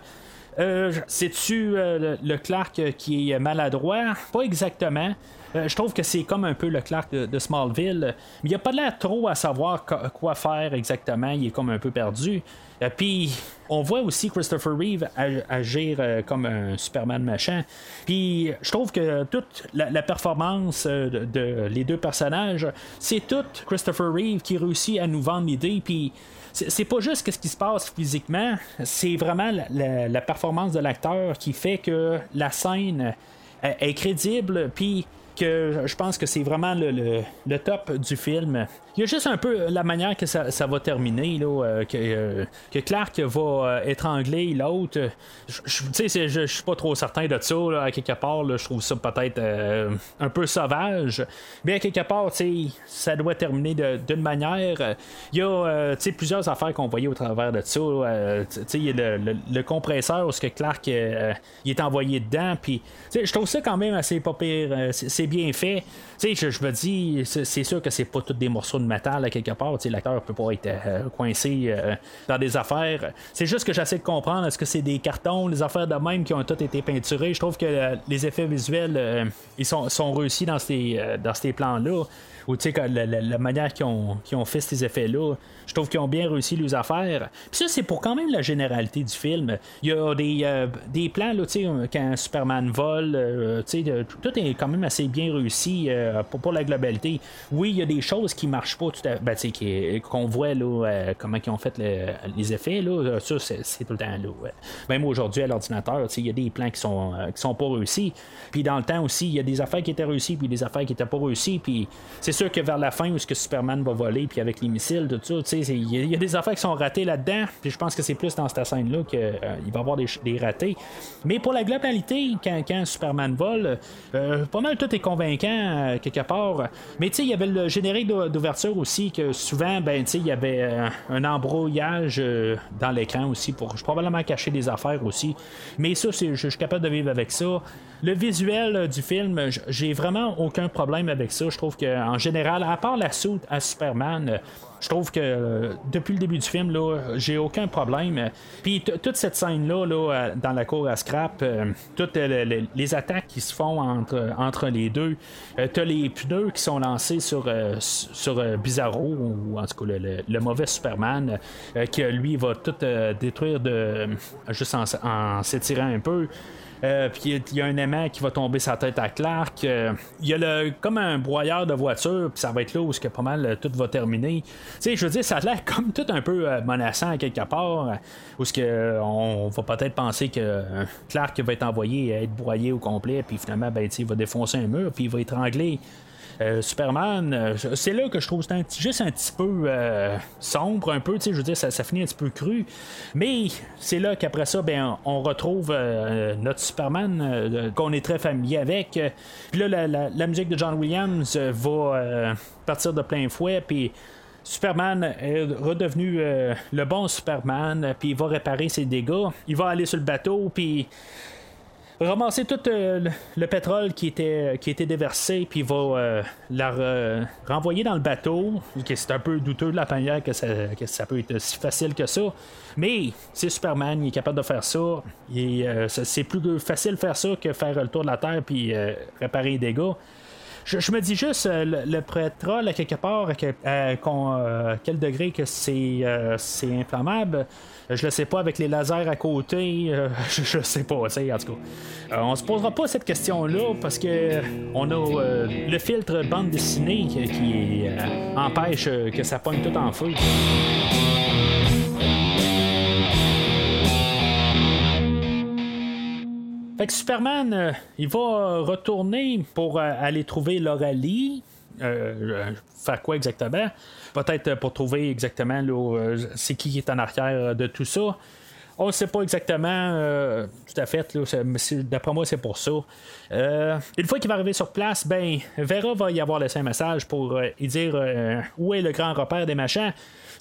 Euh, C'est-tu euh, le, le Clark euh, qui est maladroit? Pas exactement. Euh, je trouve que c'est comme un peu le Clark de, Smallville. Mais il a pas l'air trop à savoir quoi faire exactement. Il est comme un peu perdu. Euh, Puis on voit aussi Christopher Reeve ag- agir euh, comme un Superman machin. Puis je trouve que toute la, performance de, les deux personnages, c'est tout Christopher Reeve qui réussit à nous vendre l'idée. Puis c'est pas juste ce qui se passe physiquement, c'est vraiment la, performance de l'acteur qui fait que la scène est crédible. Puis que je pense que c'est vraiment le, le- top du film. Il y a juste un peu la manière que ça, va terminer, là, euh, que, euh, que Clark va euh, étrangler l'autre. Je- je- je suis pas trop certain de ça, là, à quelque part. je trouve ça peut-être un peu sauvage. Mais à quelque part, ça doit terminer d'une manière. Il y a plusieurs affaires qu'on voyait au travers de ça. il y a le, le- compresseur où ce que Clark il est envoyé dedans. Je trouve ça quand même assez pas pire. C'est bien fait. Je, me dis, c'est sûr que c'est pas tous des morceaux de métal à quelque part. Tu sais, l'acteur peut pas être euh, coincé euh, dans des affaires. C'est juste que j'essaie de comprendre, est-ce que c'est des cartons, les affaires de même qui ont toutes été peinturées? Je trouve que les effets visuels, euh, ils sont, sont réussis dans ces, dans ces plans-là ou tu sais, la, la- manière qu'ils ont, ont fait ces effets-là, je trouve qu'ils ont bien réussi leurs affaires. Puis ça, c'est pour quand même la généralité du film. Il y a des, euh, des plans, là, tu sais, quand Superman vole, euh, tu sais, tout est quand même assez bien réussi euh, pour, pour la globalité. Oui, il y a des choses qui marchent pas tout à ben, tu sais, qu'on voit, là, euh, comment ils ont fait le- les effets, là, ça, c'est, tout le temps là. Même aujourd'hui, à l'ordinateur, tu sais, il y a des plans qui sont, euh, qui sont pas réussis. Puis dans le temps aussi, il y a des affaires qui étaient réussies, puis des affaires qui étaient pas réussies. Puis sûr que vers la fin, où ce que Superman va voler, puis avec les missiles, tout ça, c'est- il y, a- des affaires qui sont ratées là-dedans. Puis je pense que c'est plus dans cette scène-là qu'il va y avoir des, des ratés. Mais pour la globalité, quand, Superman vole, euh, pas mal tout est convaincant euh, quelque part. Mais tu sais, il y avait le générique d'ou- d'ouverture aussi, que souvent, ben, tu il y avait euh, un embrouillage euh, dans l'écran aussi pour probablement cacher des affaires aussi. Mais ça, c'est- je suis capable de vivre avec ça. Le visuel euh, du film, j'ai vraiment aucun problème avec ça. Je trouve qu'en général, à part la soute à Superman, euh, je trouve que euh, depuis le début du film, là, j'ai aucun problème. Puis toute cette scène-là, là, dans la cour à scrap, toutes le- le- les attaques qui se font entre, entre les deux, t'as les pneus qui sont lancés sur, sur Bizarro, ou en tout cas le, mauvais Superman, qui lui va tout détruire de, juste en, en s'étirant un peu. Euh, puis il y a un aimant qui va tomber sa tête à Clark. Euh, Il y a le, comme un broyeur de voiture, puis ça va être là où que pas mal euh, tout va terminer. Tu sais, je veux dire, ça a l'air (laughs) comme tout un peu menaçant quelque part, où ce que on va peut-être penser que Clark va être envoyé à être broyé au complet, puis finalement, ben, il va défoncer un mur, puis il va étrangler. Euh, Superman, euh, c'est là que je trouve c'est juste un petit peu euh, sombre, un peu, tu sais, je veux dire, ça, finit un petit peu cru. Mais c'est là qu'après ça, ben, on retrouve notre Superman qu'on est très familier avec. Puis là, la, musique de John Williams va partir de plein fouet, puis. Superman est redevenu le bon Superman, puis il va réparer ses dégâts. Il va aller sur le bateau, puis ramasser tout euh, le, le pétrole qui était, qui était déversé, puis va euh, la re- renvoyer dans le bateau. C'est un peu douteux de la manière que ça, que ça peut être si facile que ça. Mais c'est Superman, il est capable de faire ça. Euh, c'est plus facile faire ça que faire le tour de la Terre puis réparer les dégâts. Je, me dis juste, euh, le, le pétrole, à quelque part, à euh, quel degré que c'est euh, c'est inflammable, je le sais pas, avec les lasers à côté, (laughs) je, je sais pas, en tout cas. On se posera pas cette question-là parce que on a le filtre bande dessinée qui, qui, empêche que ça pogne tout en feu. Superman, euh, il va retourner pour euh, aller trouver Loralie. Euh, euh, faire quoi exactement? Peut-être pour trouver exactement là, c'est qui est en arrière de tout ça. On ne sait pas exactement tout à fait. D'après moi, c'est pour ça. Une fois qu'il va arriver sur place, ben Vera va y avoir laissé un message pour y dire où est le grand repère des machins.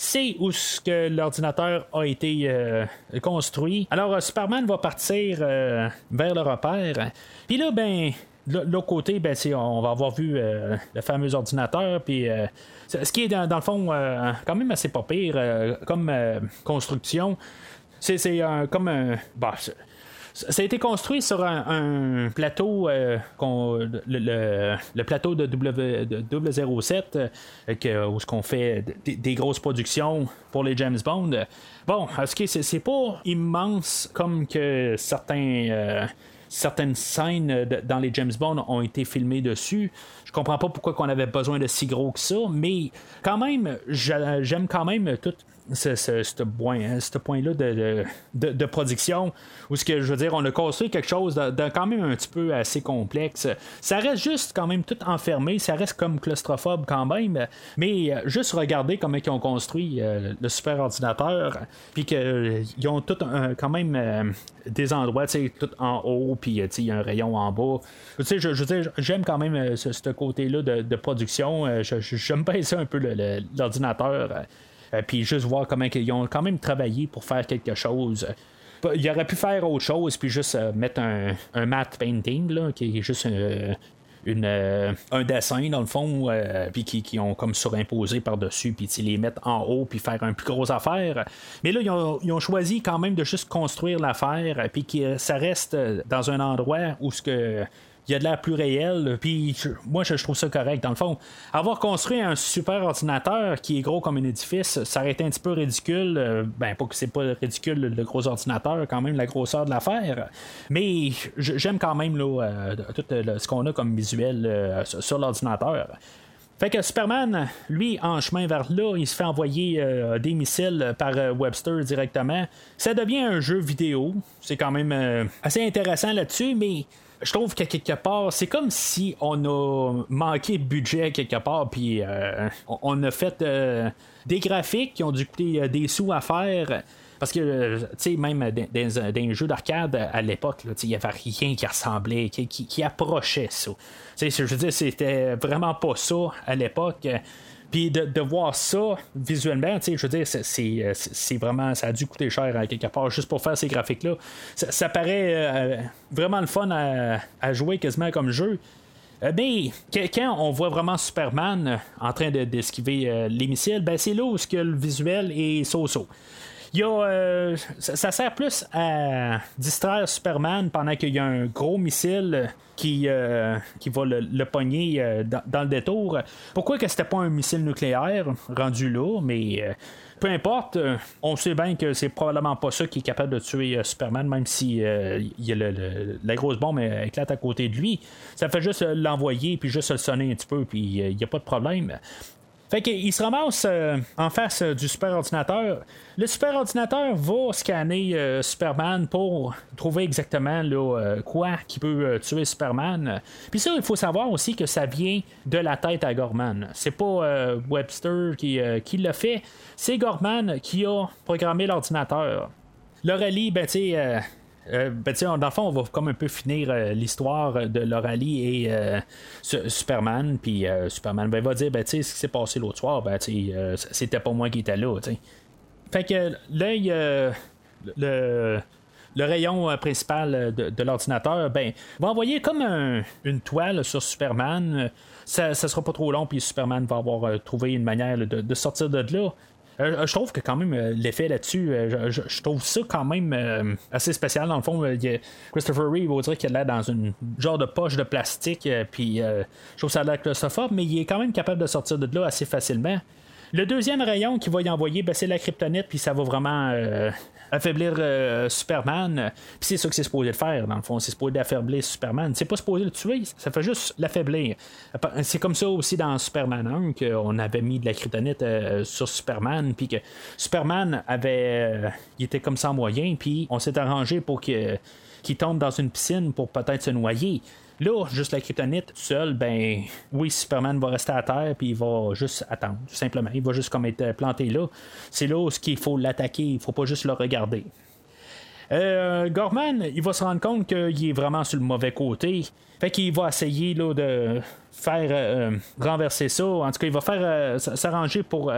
C'est où ce que l'ordinateur a été euh, construit. Alors, euh, Superman va partir euh, vers le repère. Puis là, ben, l'autre côté, ben, on va avoir vu le fameux ordinateur. Puis, euh, ce qui est dans, le fond quand même assez pas pire comme construction. C'est, comme un. bah, ça a été construit sur un, plateau, euh, le, plateau de, w, de 007, euh, où qu'on fait des, grosses productions pour les James Bond. Bon, que c'est, pas immense comme que certains. euh, certaines scènes dans les James Bond ont été filmées dessus. Je comprends pas pourquoi qu'on avait besoin de si gros que ça, mais quand même, j'a- j'aime quand même tout ce, ce- ce hein, point-là de, de, de- production, où ce que je veux dire, on a construit quelque chose de, quand même un petit peu assez complexe. Ça reste juste quand même tout enfermé, ça reste comme claustrophobe quand même, mais euh, juste regarder comment ils ont construit euh, le super ordinateur, puis qu'ils ont tout un- quand même euh, des endroits, tu sais, tout en haut, puis euh, il y a un rayon en bas. Tu sais, je, je veux dire, j'aime quand même euh, ce, ce côté-là de, production. Euh, J'aime bien ça un peu l'ordinateur. Euh, puis juste voir comment ils ont quand même travaillé pour faire quelque chose. Il aurait pu faire autre chose, puis juste euh, mettre un, un matte painting, là, qui est juste euh, une, un dessin dans le fond, puis qui, qui, ont comme surimposé par-dessus, puis les mettre en haut, puis faire un plus gros affaire. Mais là, ils ont, ils ont choisi quand même de juste construire l'affaire, puis que ça reste dans un endroit où ce que il y a de l'air plus réel. Puis moi, je, trouve ça correct. Dans le fond, avoir construit un super ordinateur qui est gros comme un édifice, ça aurait été un petit peu ridicule. Euh, ben, pas que c'est pas ridicule le gros ordinateur, quand même, la grosseur de l'affaire. Mais j'aime quand même là, euh, tout ce qu'on a comme visuel euh, sur l'ordinateur. Fait que Superman, lui, en chemin vers là, il se fait envoyer des missiles par Webster directement. Ça devient un jeu vidéo. C'est quand même assez intéressant là-dessus, mais je trouve que quelque part, c'est comme si on a manqué de budget quelque part, puis euh, on a fait euh, des graphiques qui ont dû coûter euh, des sous à faire. Parce que, tu sais, même dans, un jeu d'arcade à l'époque, il n'y avait rien qui ressemblait, qui, approchait ça. Je veux dire, c'était vraiment pas ça à l'époque. Puis de, voir ça visuellement, je veux dire, c'est vraiment. Ça a dû coûter cher à quelque part juste pour faire ces graphiques-là. Ça, paraît euh, vraiment le fun à, jouer quasiment comme jeu. Euh, mais quand on voit vraiment Superman en train d'esquiver euh, les missiles, ben c'est là où que le visuel est so-so. Y a, ça, sert plus à distraire Superman pendant qu'il y a un gros missile qui, euh, qui va le, pogner euh, dans, le détour. Pourquoi que c'était pas un missile nucléaire rendu là, mais euh, peu importe, on sait bien que c'est probablement pas ça qui est capable de tuer Superman, même si y a la grosse bombe éclate à côté de lui. Ça fait juste l'envoyer, puis juste le sonner un petit peu, puis il n'y a pas de problème. Fait qu'il se ramasse euh, en face euh, du super ordinateur. Le super ordinateur va scanner euh, Superman pour trouver exactement quoi qui peut tuer Superman. Puis ça, il faut savoir aussi que ça vient de la tête à Gorman. C'est pas Webster qui, qui l'a fait, c'est Gorman qui a programmé l'ordinateur. L'Aurélie, ben tu sais ben, dans le fond, on va comme un peu finir euh, l'histoire de Loralie et euh, Superman. Puis Superman ben, va dire ben, ce qui s'est passé l'autre soir, ben, c'était pas moi qui étais là. Fait que là, le, le rayon principal de, l'ordinateur, ben, va envoyer comme une toile sur Superman. Ça, ça sera pas trop long, puis Superman va avoir trouvé une manière de, sortir de là. Euh, je trouve que quand même euh, l'effet là-dessus, euh, je, trouve ça quand même assez spécial. Dans le fond, Christopher Reeve, on dirait qu'il a l'air dans une genre de poche de plastique, puis je trouve ça a l'air claustrophobe, mais il est quand même capable de sortir de là assez facilement. Le deuxième rayon qu'il va y envoyer, ben, c'est la kryptonite, puis ça va vraiment affaiblir euh, Superman. Puis c'est ça que c'est supposé faire, dans le fond. C'est supposé affaiblir Superman. C'est pas supposé le tuer, ça fait juste l'affaiblir. C'est comme ça aussi dans Superman 1 qu'on avait mis de la kryptonite euh, sur Superman, puis que Superman avait. Euh, il était comme sans moyen, puis on s'est arrangé pour qu'il tombe dans une piscine pour peut-être se noyer. Là, juste la kryptonite seul, ben oui, Superman va rester à terre puis il va juste attendre, tout simplement. Il va juste comme être planté là. C'est là où il faut l'attaquer, il faut pas juste le regarder. Euh, Gorman, il va se rendre compte qu'il est vraiment sur le mauvais côté. Fait qu'il va essayer là, de faire euh, renverser ça. En tout cas, il va faire euh, s'arranger pour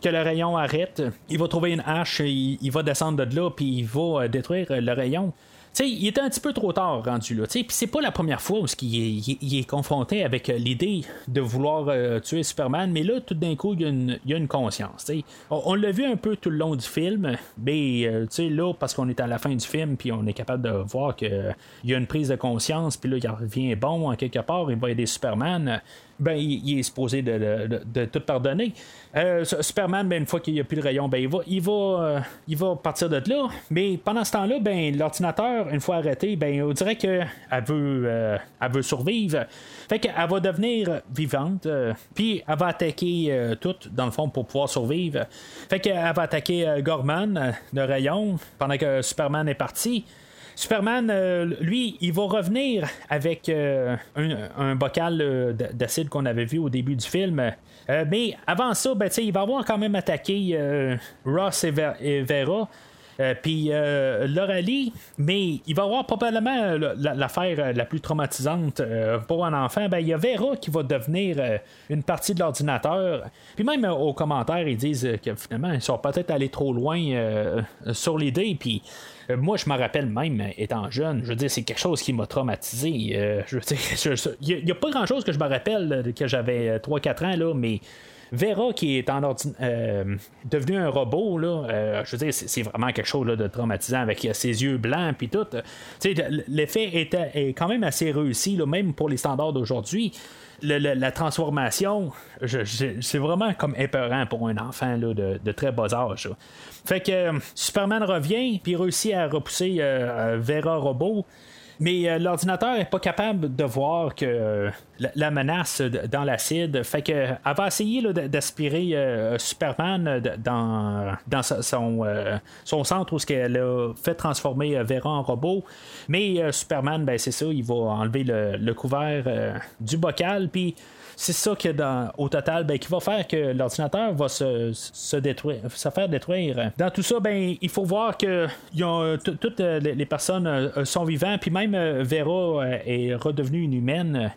que le rayon arrête. Il va trouver une hache, il, il va descendre de là, puis il va détruire le rayon sais, il était un petit peu trop tard rendu là. Puis c'est pas la première fois où il est, confronté avec euh, l'idée de vouloir euh, tuer Superman, mais là, tout d'un coup, il y a une, conscience. On, l'a vu un peu tout le long du film, mais euh, là, parce qu'on est à la fin du film, puis on est capable de voir qu'il y a une prise de conscience, puis là, il revient bon en quelque part, il va aider Superman ben, il, est supposé de, tout pardonner. Euh, Superman, ben, une fois qu'il n'y a plus de rayon, ben, il, va, il, va, euh, il va partir de là. Mais pendant ce temps-là, ben, l'ordinateur, une fois arrêté, ben, on dirait qu'elle veut, euh, elle veut survivre. Fait qu'elle va devenir vivante, puis elle va attaquer tout, dans le fond, pour pouvoir survivre. Fait qu'elle va attaquer Gorman, le rayon, pendant que Superman est parti. Superman, euh, lui, il va revenir avec euh, un, bocal euh, d'acide qu'on avait vu au début du film. mais avant ça, ben, il va avoir quand même attaqué Ross et, Vera. Euh, puis euh, Lee, mais il va avoir probablement euh, l'affaire euh, la plus traumatisante pour un enfant. Ben, il y a Vera qui va devenir une partie de l'ordinateur. Puis même aux commentaires, ils disent que finalement, ils sont peut-être allés trop loin sur l'idée. Puis moi, je me rappelle même, étant jeune, je veux dire, c'est quelque chose qui m'a traumatisé. (laughs) il n'y a, pas grand-chose que je me rappelle que j'avais 3-4 ans, là, mais Vera qui est en euh, devenu un robot, là, euh, je veux dire, c'est, vraiment quelque chose de traumatisant avec ses yeux blancs puis tout. L'effet est, quand même assez réussi, même pour les standards d'aujourd'hui. la transformation, c'est vraiment comme épeurant pour un enfant de, très bas âge. Fait que euh, Superman revient, puis réussit à repousser Vera Robot. Mais euh, l'ordinateur n'est pas capable de voir que euh, la, menace dans l'acide. Fait que elle va essayer d'aspirer euh, Superman dans, son, son centre où ce qu'elle a fait transformer Vera en robot. Mais Superman, ben, c'est ça, il va enlever le, le couvert du bocal. Puis c'est ça que dans, au total, ben, qui va faire que l'ordinateur va se, détruire, se faire détruire. Dans tout ça, ben, il faut voir que toutes les personnes euh, sont vivantes, puis même euh, Vera euh, est redevenue une humaine.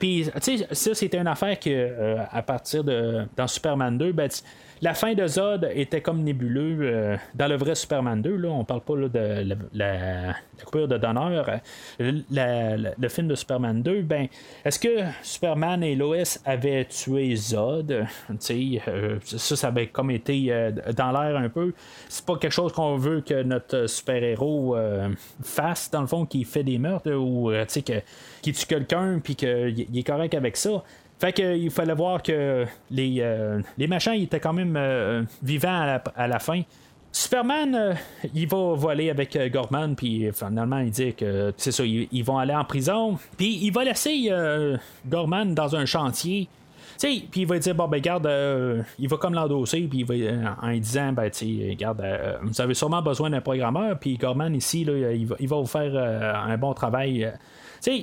Puis, tu sais, ça, c'était une affaire que, à partir de. Dans Superman 2, ben, la fin de Zod était comme nébuleux euh, dans le vrai Superman 2. Là, on parle pas de la, coupure de donneur. le film de Superman 2, ben, est-ce que Superman et Lois avaient tué Zod? Euh, Ça, ça avait comme été euh, dans l'air un peu. C'est pas quelque chose qu'on veut que notre super-héros fasse, dans le fond, qui fait des meurtres ou qui tue quelqu'un puis qu'il est correct avec ça. Fait qu'il fallait voir que les, euh, les machins étaient quand même euh, vivants à la, fin. Superman, euh, il va voler avec Gorman, puis finalement, il dit que c'est ça, ils, vont aller en prison. Puis il va laisser Gorman dans un chantier. Puis il va dire, bon, ben, garde, il va comme l'endosser, puis il en disant, ben, tu garde, vous avez sûrement besoin d'un programmeur, puis Gorman, ici, là, il, va, il va vous faire un bon travail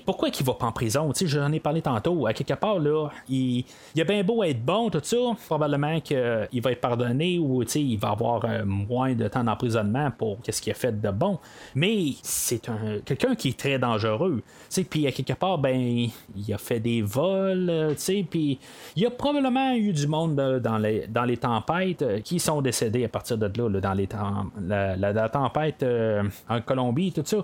pourquoi qu'il va pas en prison? J'en ai parlé tantôt. À quelque part, là, il, il a bien beau être bon, tout ça. Probablement qu'il va être pardonné ou il va avoir euh, moins de temps d'emprisonnement pour ce qu'il a fait de bon. Mais c'est un quelqu'un qui est très dangereux. Puis à quelque part, ben, il a fait des vols. Euh, puis il y a probablement eu du monde dans, les, dans les tempêtes euh, qui sont décédés à partir de là, dans les la, la, tempête en Colombie, tout ça.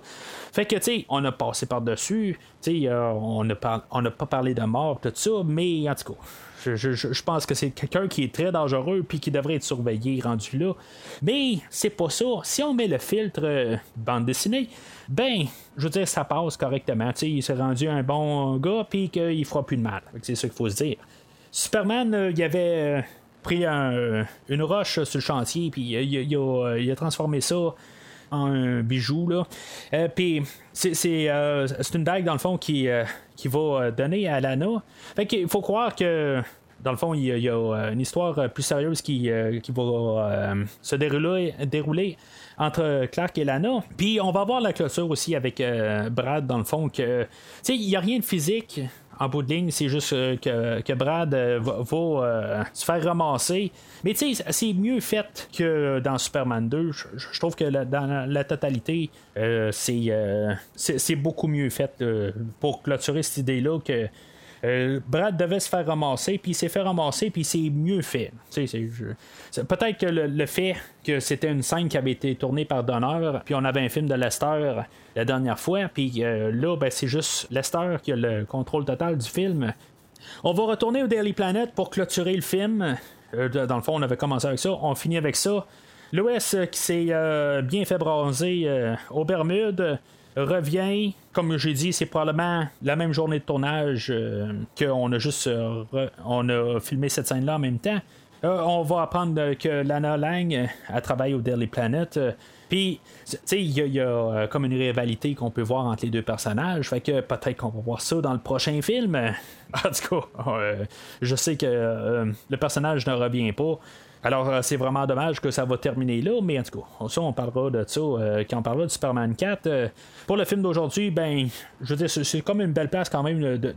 Fait que, tu sais, on a passé par-dessus on n'a pas parlé de mort, tout ça, mais en tout cas. Je, pense que c'est quelqu'un qui est très dangereux puis qui devrait être surveillé rendu là. Mais c'est pas ça. Si on met le filtre euh, bande dessinée, ben, je veux dire, ça passe correctement. il s'est rendu un bon gars puis qu'il fera plus de mal. C'est ça qu'il faut se dire. Superman, euh, il avait euh, pris une roche sur le chantier puis il a transformé ça un bijou. Là. Euh, puis euh, c'est, une dague, dans le fond, qui, euh, qui va donner à Lana. Fait qu'il faut croire que. Dans le fond, il y a, une histoire plus sérieuse qui, qui va se dérouler, dérouler entre Clark et Lana. Puis on va voir la clôture aussi avec Brad, dans le fond, que. il n'y a rien de physique en bout de ligne, c'est juste que, que, Brad va, se faire ramasser mais tu sais, c'est mieux fait que dans Superman 2. Je, trouve que dans la totalité, euh, euh, c'est, beaucoup mieux fait euh, pour clôturer cette idée-là que. Brad devait se faire ramasser, puis il s'est fait ramasser, puis c'est mieux fait. peut-être que le, fait que c'était une scène qui avait été tournée par Donner, puis on avait un film de Lester la dernière fois, puis là, ben, c'est juste Lester qui a le contrôle total du film. On va retourner au Daily Planet pour clôturer le film. Euh, dans le fond, on avait commencé avec ça. On finit avec ça. Euh, qui s'est euh, bien fait bronzer aux Bermudes, revient. Comme j'ai dit, c'est probablement la même journée de tournage qu'on a juste on a filmé cette scène-là en même temps. on va apprendre que Lana Lang a travaillé au Daily Planet. Puis, tu sais, il y, a comme une rivalité qu'on peut voir entre les deux personnages. Fait que peut-être qu'on va voir ça dans le prochain film. (laughs) En tout cas, euh, je sais que euh, le personnage ne revient pas. Alors, euh, c'est vraiment dommage que ça va terminer là, mais en tout cas, ça, on parlera de ça quand on parlera de Superman 4. pour le film d'aujourd'hui, ben, je veux dire, c'est comme une belle place quand même de,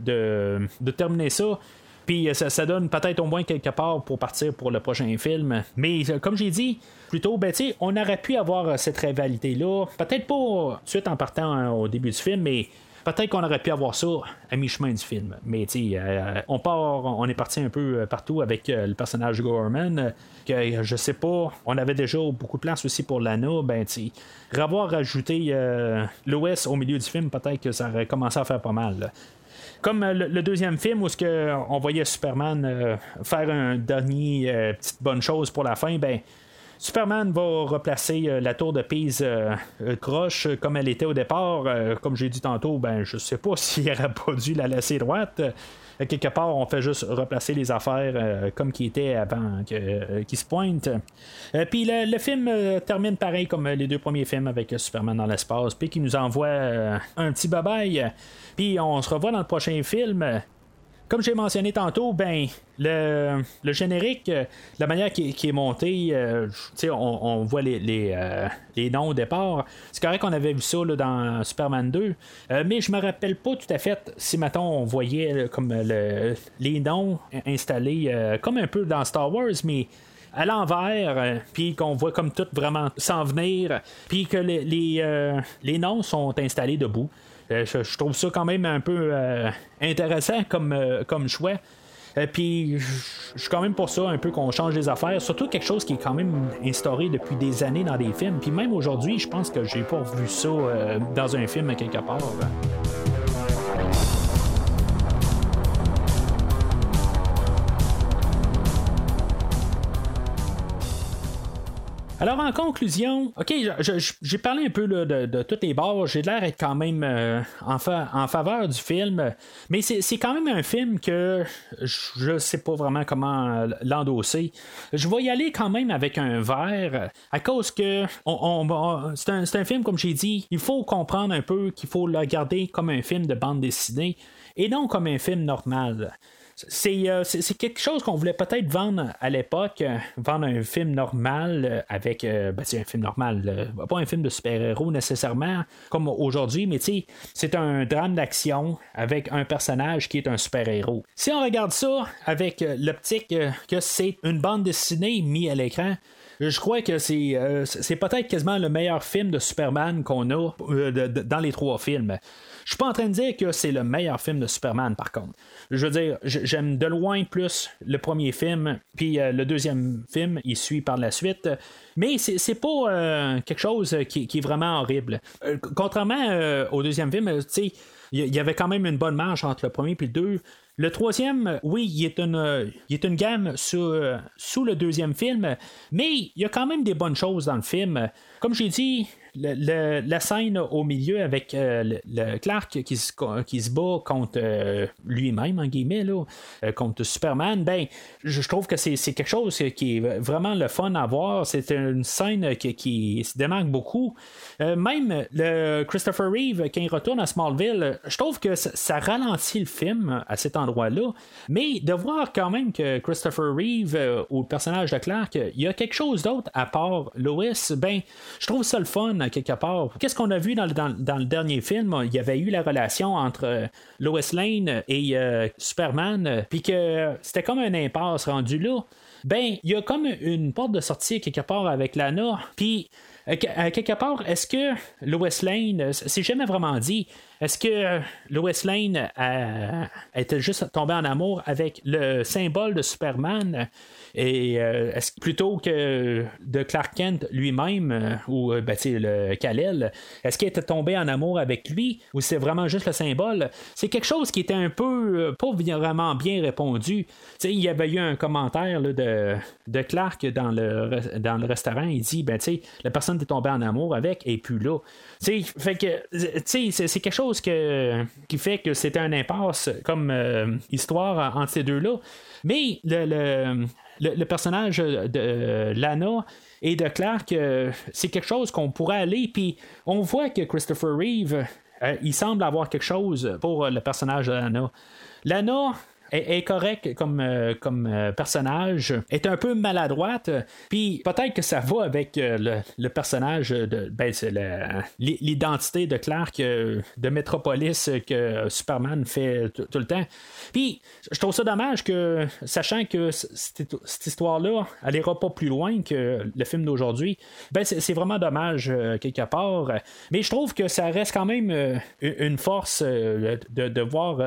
de, terminer ça. Puis ça, donne peut-être au moins quelque part pour partir pour le prochain film. Mais comme j'ai dit plus tôt, ben, on aurait pu avoir cette rivalité-là. Peut-être pas tout de suite en partant hein, au début du film, mais Peut-être qu'on aurait pu avoir ça à mi-chemin du film. Mais euh, on part, on est parti un peu euh, partout avec euh, le personnage de Gorman. Que je sais pas, on avait déjà beaucoup de place aussi pour Lana. Ben tu revoir rajouté l'OS au milieu du film, peut-être que ça aurait commencé à faire pas mal. Comme le, deuxième film où ce on voyait Superman faire un dernier petite bonne chose pour la fin, ben Superman va replacer euh, la tour de Pise euh, euh, croche comme elle était au départ. comme j'ai dit tantôt, ben je sais pas (laughs) s'il aurait pas dû la laisser droite. quelque part, on fait juste replacer les affaires comme qui était avant qu'il se pointe. puis le, film termine pareil comme les deux premiers films avec Superman dans l'espace, puis qui nous envoie un petit bye-bye. Puis on se revoit dans le prochain film. Comme j'ai mentionné tantôt, ben le, générique, euh, la manière qui, est monté, euh, on, on, voit les, euh, les, noms au départ. C'est correct qu'on avait vu ça dans Superman 2, mais je me rappelle pas tout à fait si maintenant on voyait comme les noms installés comme un peu dans Star Wars, mais à l'envers, puis qu'on voit comme tout vraiment s'en venir, puis que les, les, les noms sont installés debout. Euh, je, trouve ça quand même un peu euh, intéressant comme, euh, comme choix. Puis je suis quand même pour ça un peu qu'on change les affaires, surtout quelque chose qui est quand même instauré depuis des années dans des films. Puis même aujourd'hui, je pense que j'ai pas vu ça dans un film quelque part. Alors, en conclusion, OK, j'ai parlé un peu de, toutes les bords. J'ai l'air d'être quand même euh, en, faveur du film. Mais c'est quand même un film que je sais pas vraiment comment euh, l'endosser. Je vais y aller quand même avec un verre à cause que c'est un, un film, comme j'ai dit, il faut comprendre un peu qu'il faut le regarder comme un film de bande dessinée et non comme un film normal. Euh, c'est, quelque chose qu'on voulait peut-être vendre à l'époque, euh, vendre un film normal euh, avec ben, un film normal, pas un film de super-héros nécessairement comme aujourd'hui, mais c'est un drame d'action avec un personnage qui est un super-héros. Si on regarde ça avec l'optique que c'est une bande dessinée mise à l'écran, je crois que c'est, c'est peut-être quasiment le meilleur film de Superman qu'on a dans les trois films. Je suis pas en train de dire que c'est le meilleur film de Superman, par contre. Je veux dire, j'aime de loin plus le premier film, puis euh, le deuxième film, il suit par la suite. Mais c'est pas euh, quelque chose qui, est vraiment horrible. Euh, contrairement au deuxième film, tu il y avait quand même une bonne marge entre le premier et le deux. Le troisième, oui, il est une, il est une gamme sous le deuxième film, mais il y a quand même des bonnes choses dans le film. Comme j'ai dit, la scène au milieu avec euh, le, Clark qui se, qui se bat contre euh, lui-même, en guillemets, là, euh, contre Superman, ben, je, trouve que c'est, quelque chose qui est vraiment le fun à voir. C'est une scène qui, se démarque beaucoup. même le Christopher Reeve, quand il retourne à Smallville, je trouve que ça, ralentit le film à cet endroit-là. Mais de voir quand même que Christopher Reeve, ou le personnage de Clark, il y a quelque chose d'autre à part Lois, ben, je trouve ça le fun quelque part. Qu'est-ce qu'on a vu dans le, dernier film? Il y avait eu la relation entre euh, Lois Lane et euh, Superman, puis que c'était comme un impasse rendu là. Ben, il y a comme une porte de sortie quelque part avec Lana, puis euh, quelque part, est-ce que Lois Lane, c'est jamais vraiment dit, est-ce que Lois Lane était juste tombée en amour avec le symbole de Superman? Et euh, est-ce plutôt que de Clark Kent lui-même, euh, ou euh, ben, le Kal-El, est-ce qu'il était tombé en amour avec lui, ou c'est vraiment juste le symbole? C'est quelque chose qui était un peu pas vraiment bien répondu. il y avait eu un commentaire de, de Clark dans le, dans le restaurant, il dit, ben, la personne est tombée en amour avec est plus là. fait que, c'est quelque chose qui fait que c'était un impasse comme histoire entre ces deux-là. Mais le, le, personnage de euh, Lana et de Clark, euh, c'est quelque chose qu'on pourrait aller, puis on voit que Christopher Reeve, euh, il semble avoir quelque chose pour le personnage de Lana. Lana, est, est correcte comme, euh, comme euh, personnage, est un peu maladroite, puis peut-être que ça va avec euh, le, le personnage ben, l'identité de Clark de Metropolis que Superman fait tout le temps. Puis je trouve ça dommage que, sachant que cette, histoire-là, elle ira pas plus loin que le film d'aujourd'hui, ben c'est vraiment dommage quelque part. Mais je trouve que ça reste quand même une force de, de voir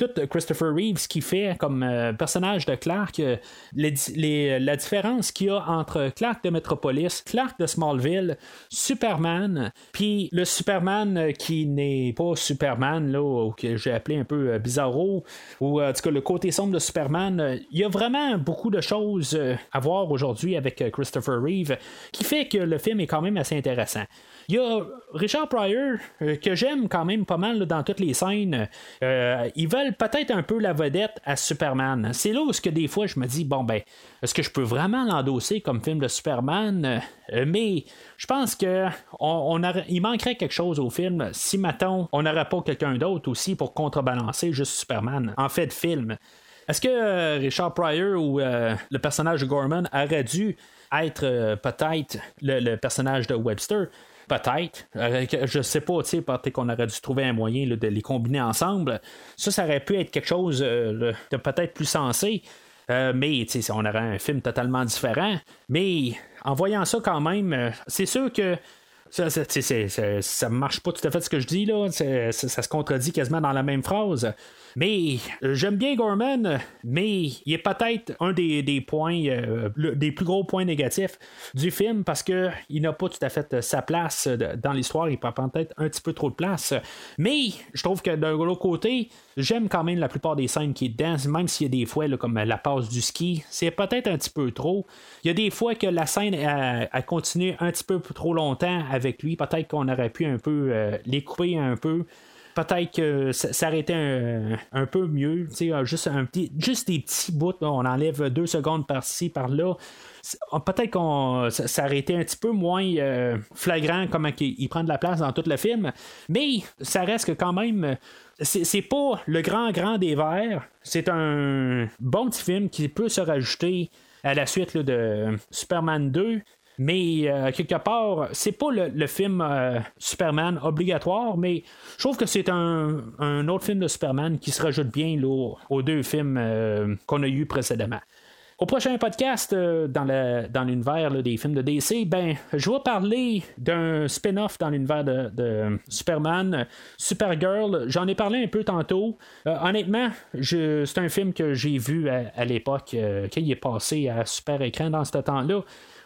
tout Christopher Reeves qui fait comme euh, personnage de Clark, euh, la différence qu'il y a entre Clark de Metropolis, Clark de Smallville, Superman, puis le Superman euh, qui n'est pas Superman, là, ou que j'ai appelé un peu euh, bizarro, ou euh, en tout cas le côté sombre de Superman, euh, il y a vraiment beaucoup de choses euh, à voir aujourd'hui avec euh, Christopher Reeve qui fait que le film est quand même assez intéressant. Il y a Richard Pryor, euh, que j'aime quand même pas mal dans toutes les scènes. Euh, ils veulent peut-être un peu la vedette à Superman. C'est là où des fois je me dis, bon ben, est-ce que je peux vraiment l'endosser comme film de Superman? Euh, mais je pense que on, il manquerait quelque chose au film si, mettons, on n'aurait pas quelqu'un d'autre aussi pour contrebalancer juste Superman en fait de film. Est-ce que Richard Pryor ou le personnage de Gorman aurait dû être peut-être le personnage de Webster? Peut-être. Euh, Je sais pas, tu sais, peut-être qu'on aurait dû trouver un moyen de les combiner ensemble. Ça, ça aurait pu être quelque chose euh, de peut-être plus sensé. Euh, mais on aurait un film totalement différent. Mais en voyant ça quand même, euh, c'est sûr que ça, ça, c'est- ça marche pas tout à fait ce que je dis là. Ça, ça se contredit quasiment dans la même phrase. Mais euh, j'aime bien Gorman, mais il est peut-être un des, des points, euh, des plus gros points négatifs du film parce que il n'a pas tout à fait euh, sa place dans l'histoire. Il prend peut-être un petit peu trop de place. Mais je trouve que d'un autre côté, j'aime quand même la plupart des scènes qui dedans, même s'il y a des fois comme la passe du ski, c'est peut-être un petit peu trop. Il y a des fois que la scène a, continué un petit peu trop longtemps avec lui. Peut-être qu'on aurait pu un peu les couper un peu. Peut-être que ça ça aurait été un, un peu mieux. euh, Juste, un petit, juste des petits bouts. on enlève deux secondes par-ci, par-là. C'est- Peut-être qu'on ça, ça aurait été un petit peu moins euh, flagrant comment il, prend de la place dans tout le film. Mais ça reste quand même. C'est pas le grand grand des verts. C'est un bon petit film qui peut se rajouter à la suite de Superman 2. Mais euh, quelque part, c'est pas le, film euh, Superman obligatoire, mais je trouve que c'est un, autre film de Superman qui se rajoute bien aux deux films euh, qu'on a eu précédemment. Au prochain podcast, dans, l'univers des films de DC, ben, je vais parler d'un spin-off dans l'univers de, Superman, Supergirl. J'en ai parlé un peu tantôt. Honnêtement, c'est un film que j'ai vu à, à l'époque, euh, quand il est passé à super écran dans ce temps-là.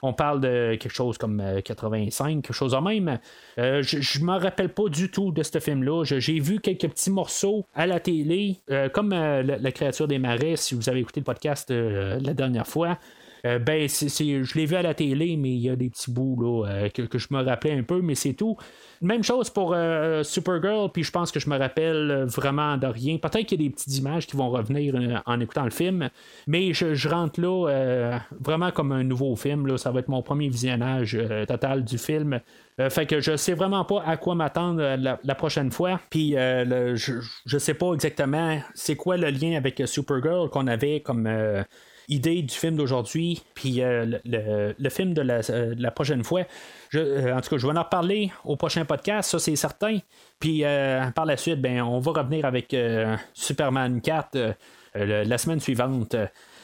On parle de quelque chose comme euh, 85, quelque chose de même. Euh, je ne me rappelle pas du tout de ce film-là. J'ai vu quelques petits morceaux à la télé, euh, comme euh, la, créature des marais, si vous avez écouté le podcast euh, la dernière fois. Euh, ben, je l'ai vu à la télé, mais il y a des petits bouts là, euh, que, que je me rappelais un peu, mais c'est tout. Même chose pour euh, Supergirl, puis je pense que je me rappelle euh, vraiment de rien. Peut-être qu'il y a des petites images qui vont revenir euh, en écoutant le film, mais je, rentre là vraiment comme un nouveau film. Là. Ça va être mon premier visionnage total du film. Fait que je sais vraiment pas à quoi m'attendre la, prochaine fois. Puis je, je sais pas exactement c'est quoi le lien avec Supergirl qu'on avait comme idée du film d'aujourd'hui, puis euh, le, le- film de la, euh, la prochaine fois. Euh, en tout cas, je vais en reparler au prochain podcast, ça c'est certain. Puis par la suite, ben, on va revenir avec Superman 4 euh, le- la semaine suivante.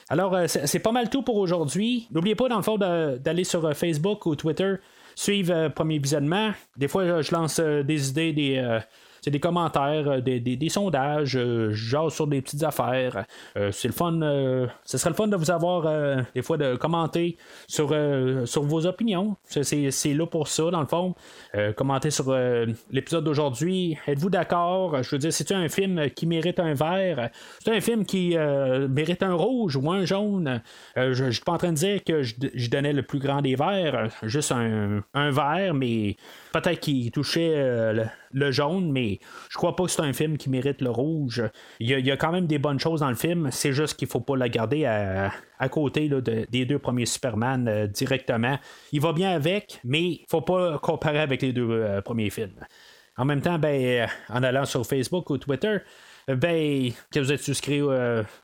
Alors, c'est pas mal tout pour aujourd'hui. N'oubliez pas, dans le fond, d'aller sur Facebook ou Twitter, suivre Premier Visionnement. Des fois, je lance des idées, des, c'est des commentaires, euh, des, des- sondages, euh, je jase sur des petites affaires. Euh, c'est le fun. euh, ce serait le fun de vous avoir euh, des fois de commenter sur, euh, sur vos opinions. C'est- là pour ça, dans le fond. Euh, commenter sur euh, l'épisode d'aujourd'hui. Êtes-vous d'accord? Je veux dire, c'est un film qui mérite un vert? C'est un film qui euh, mérite un rouge ou un jaune? Euh, je ne suis pas en train de dire que je, je donnais le plus grand des verts, juste un, un vert, mais peut-être qu'il touchait euh, le, jaune, mais je crois pas que c'est un film qui mérite le rouge. Il y, a, quand même des bonnes choses dans le film, c'est juste qu'il faut pas la garder à, côté des deux premiers Superman euh, directement. Il va bien avec, mais faut pas comparer avec les deux euh, premiers films. En même temps, ben, euh, en allant sur Facebook ou Twitter, ben, que vous êtes souscrit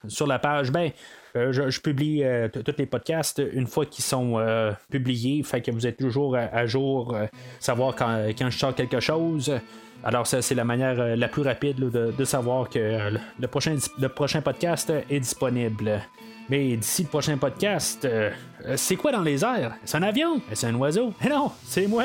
sur la page, ben, euh, je, publie euh, tous les podcasts une fois qu'ils sont publiés, fait que vous êtes toujours à, jour, savoir quand, je sors quelque chose. Alors, ça, c'est la manière la plus rapide de, savoir que le, prochain, le prochain podcast est disponible. Mais d'ici le prochain podcast, c'est quoi dans les airs? C'est un avion? C'est un oiseau? Mais non, c'est moi!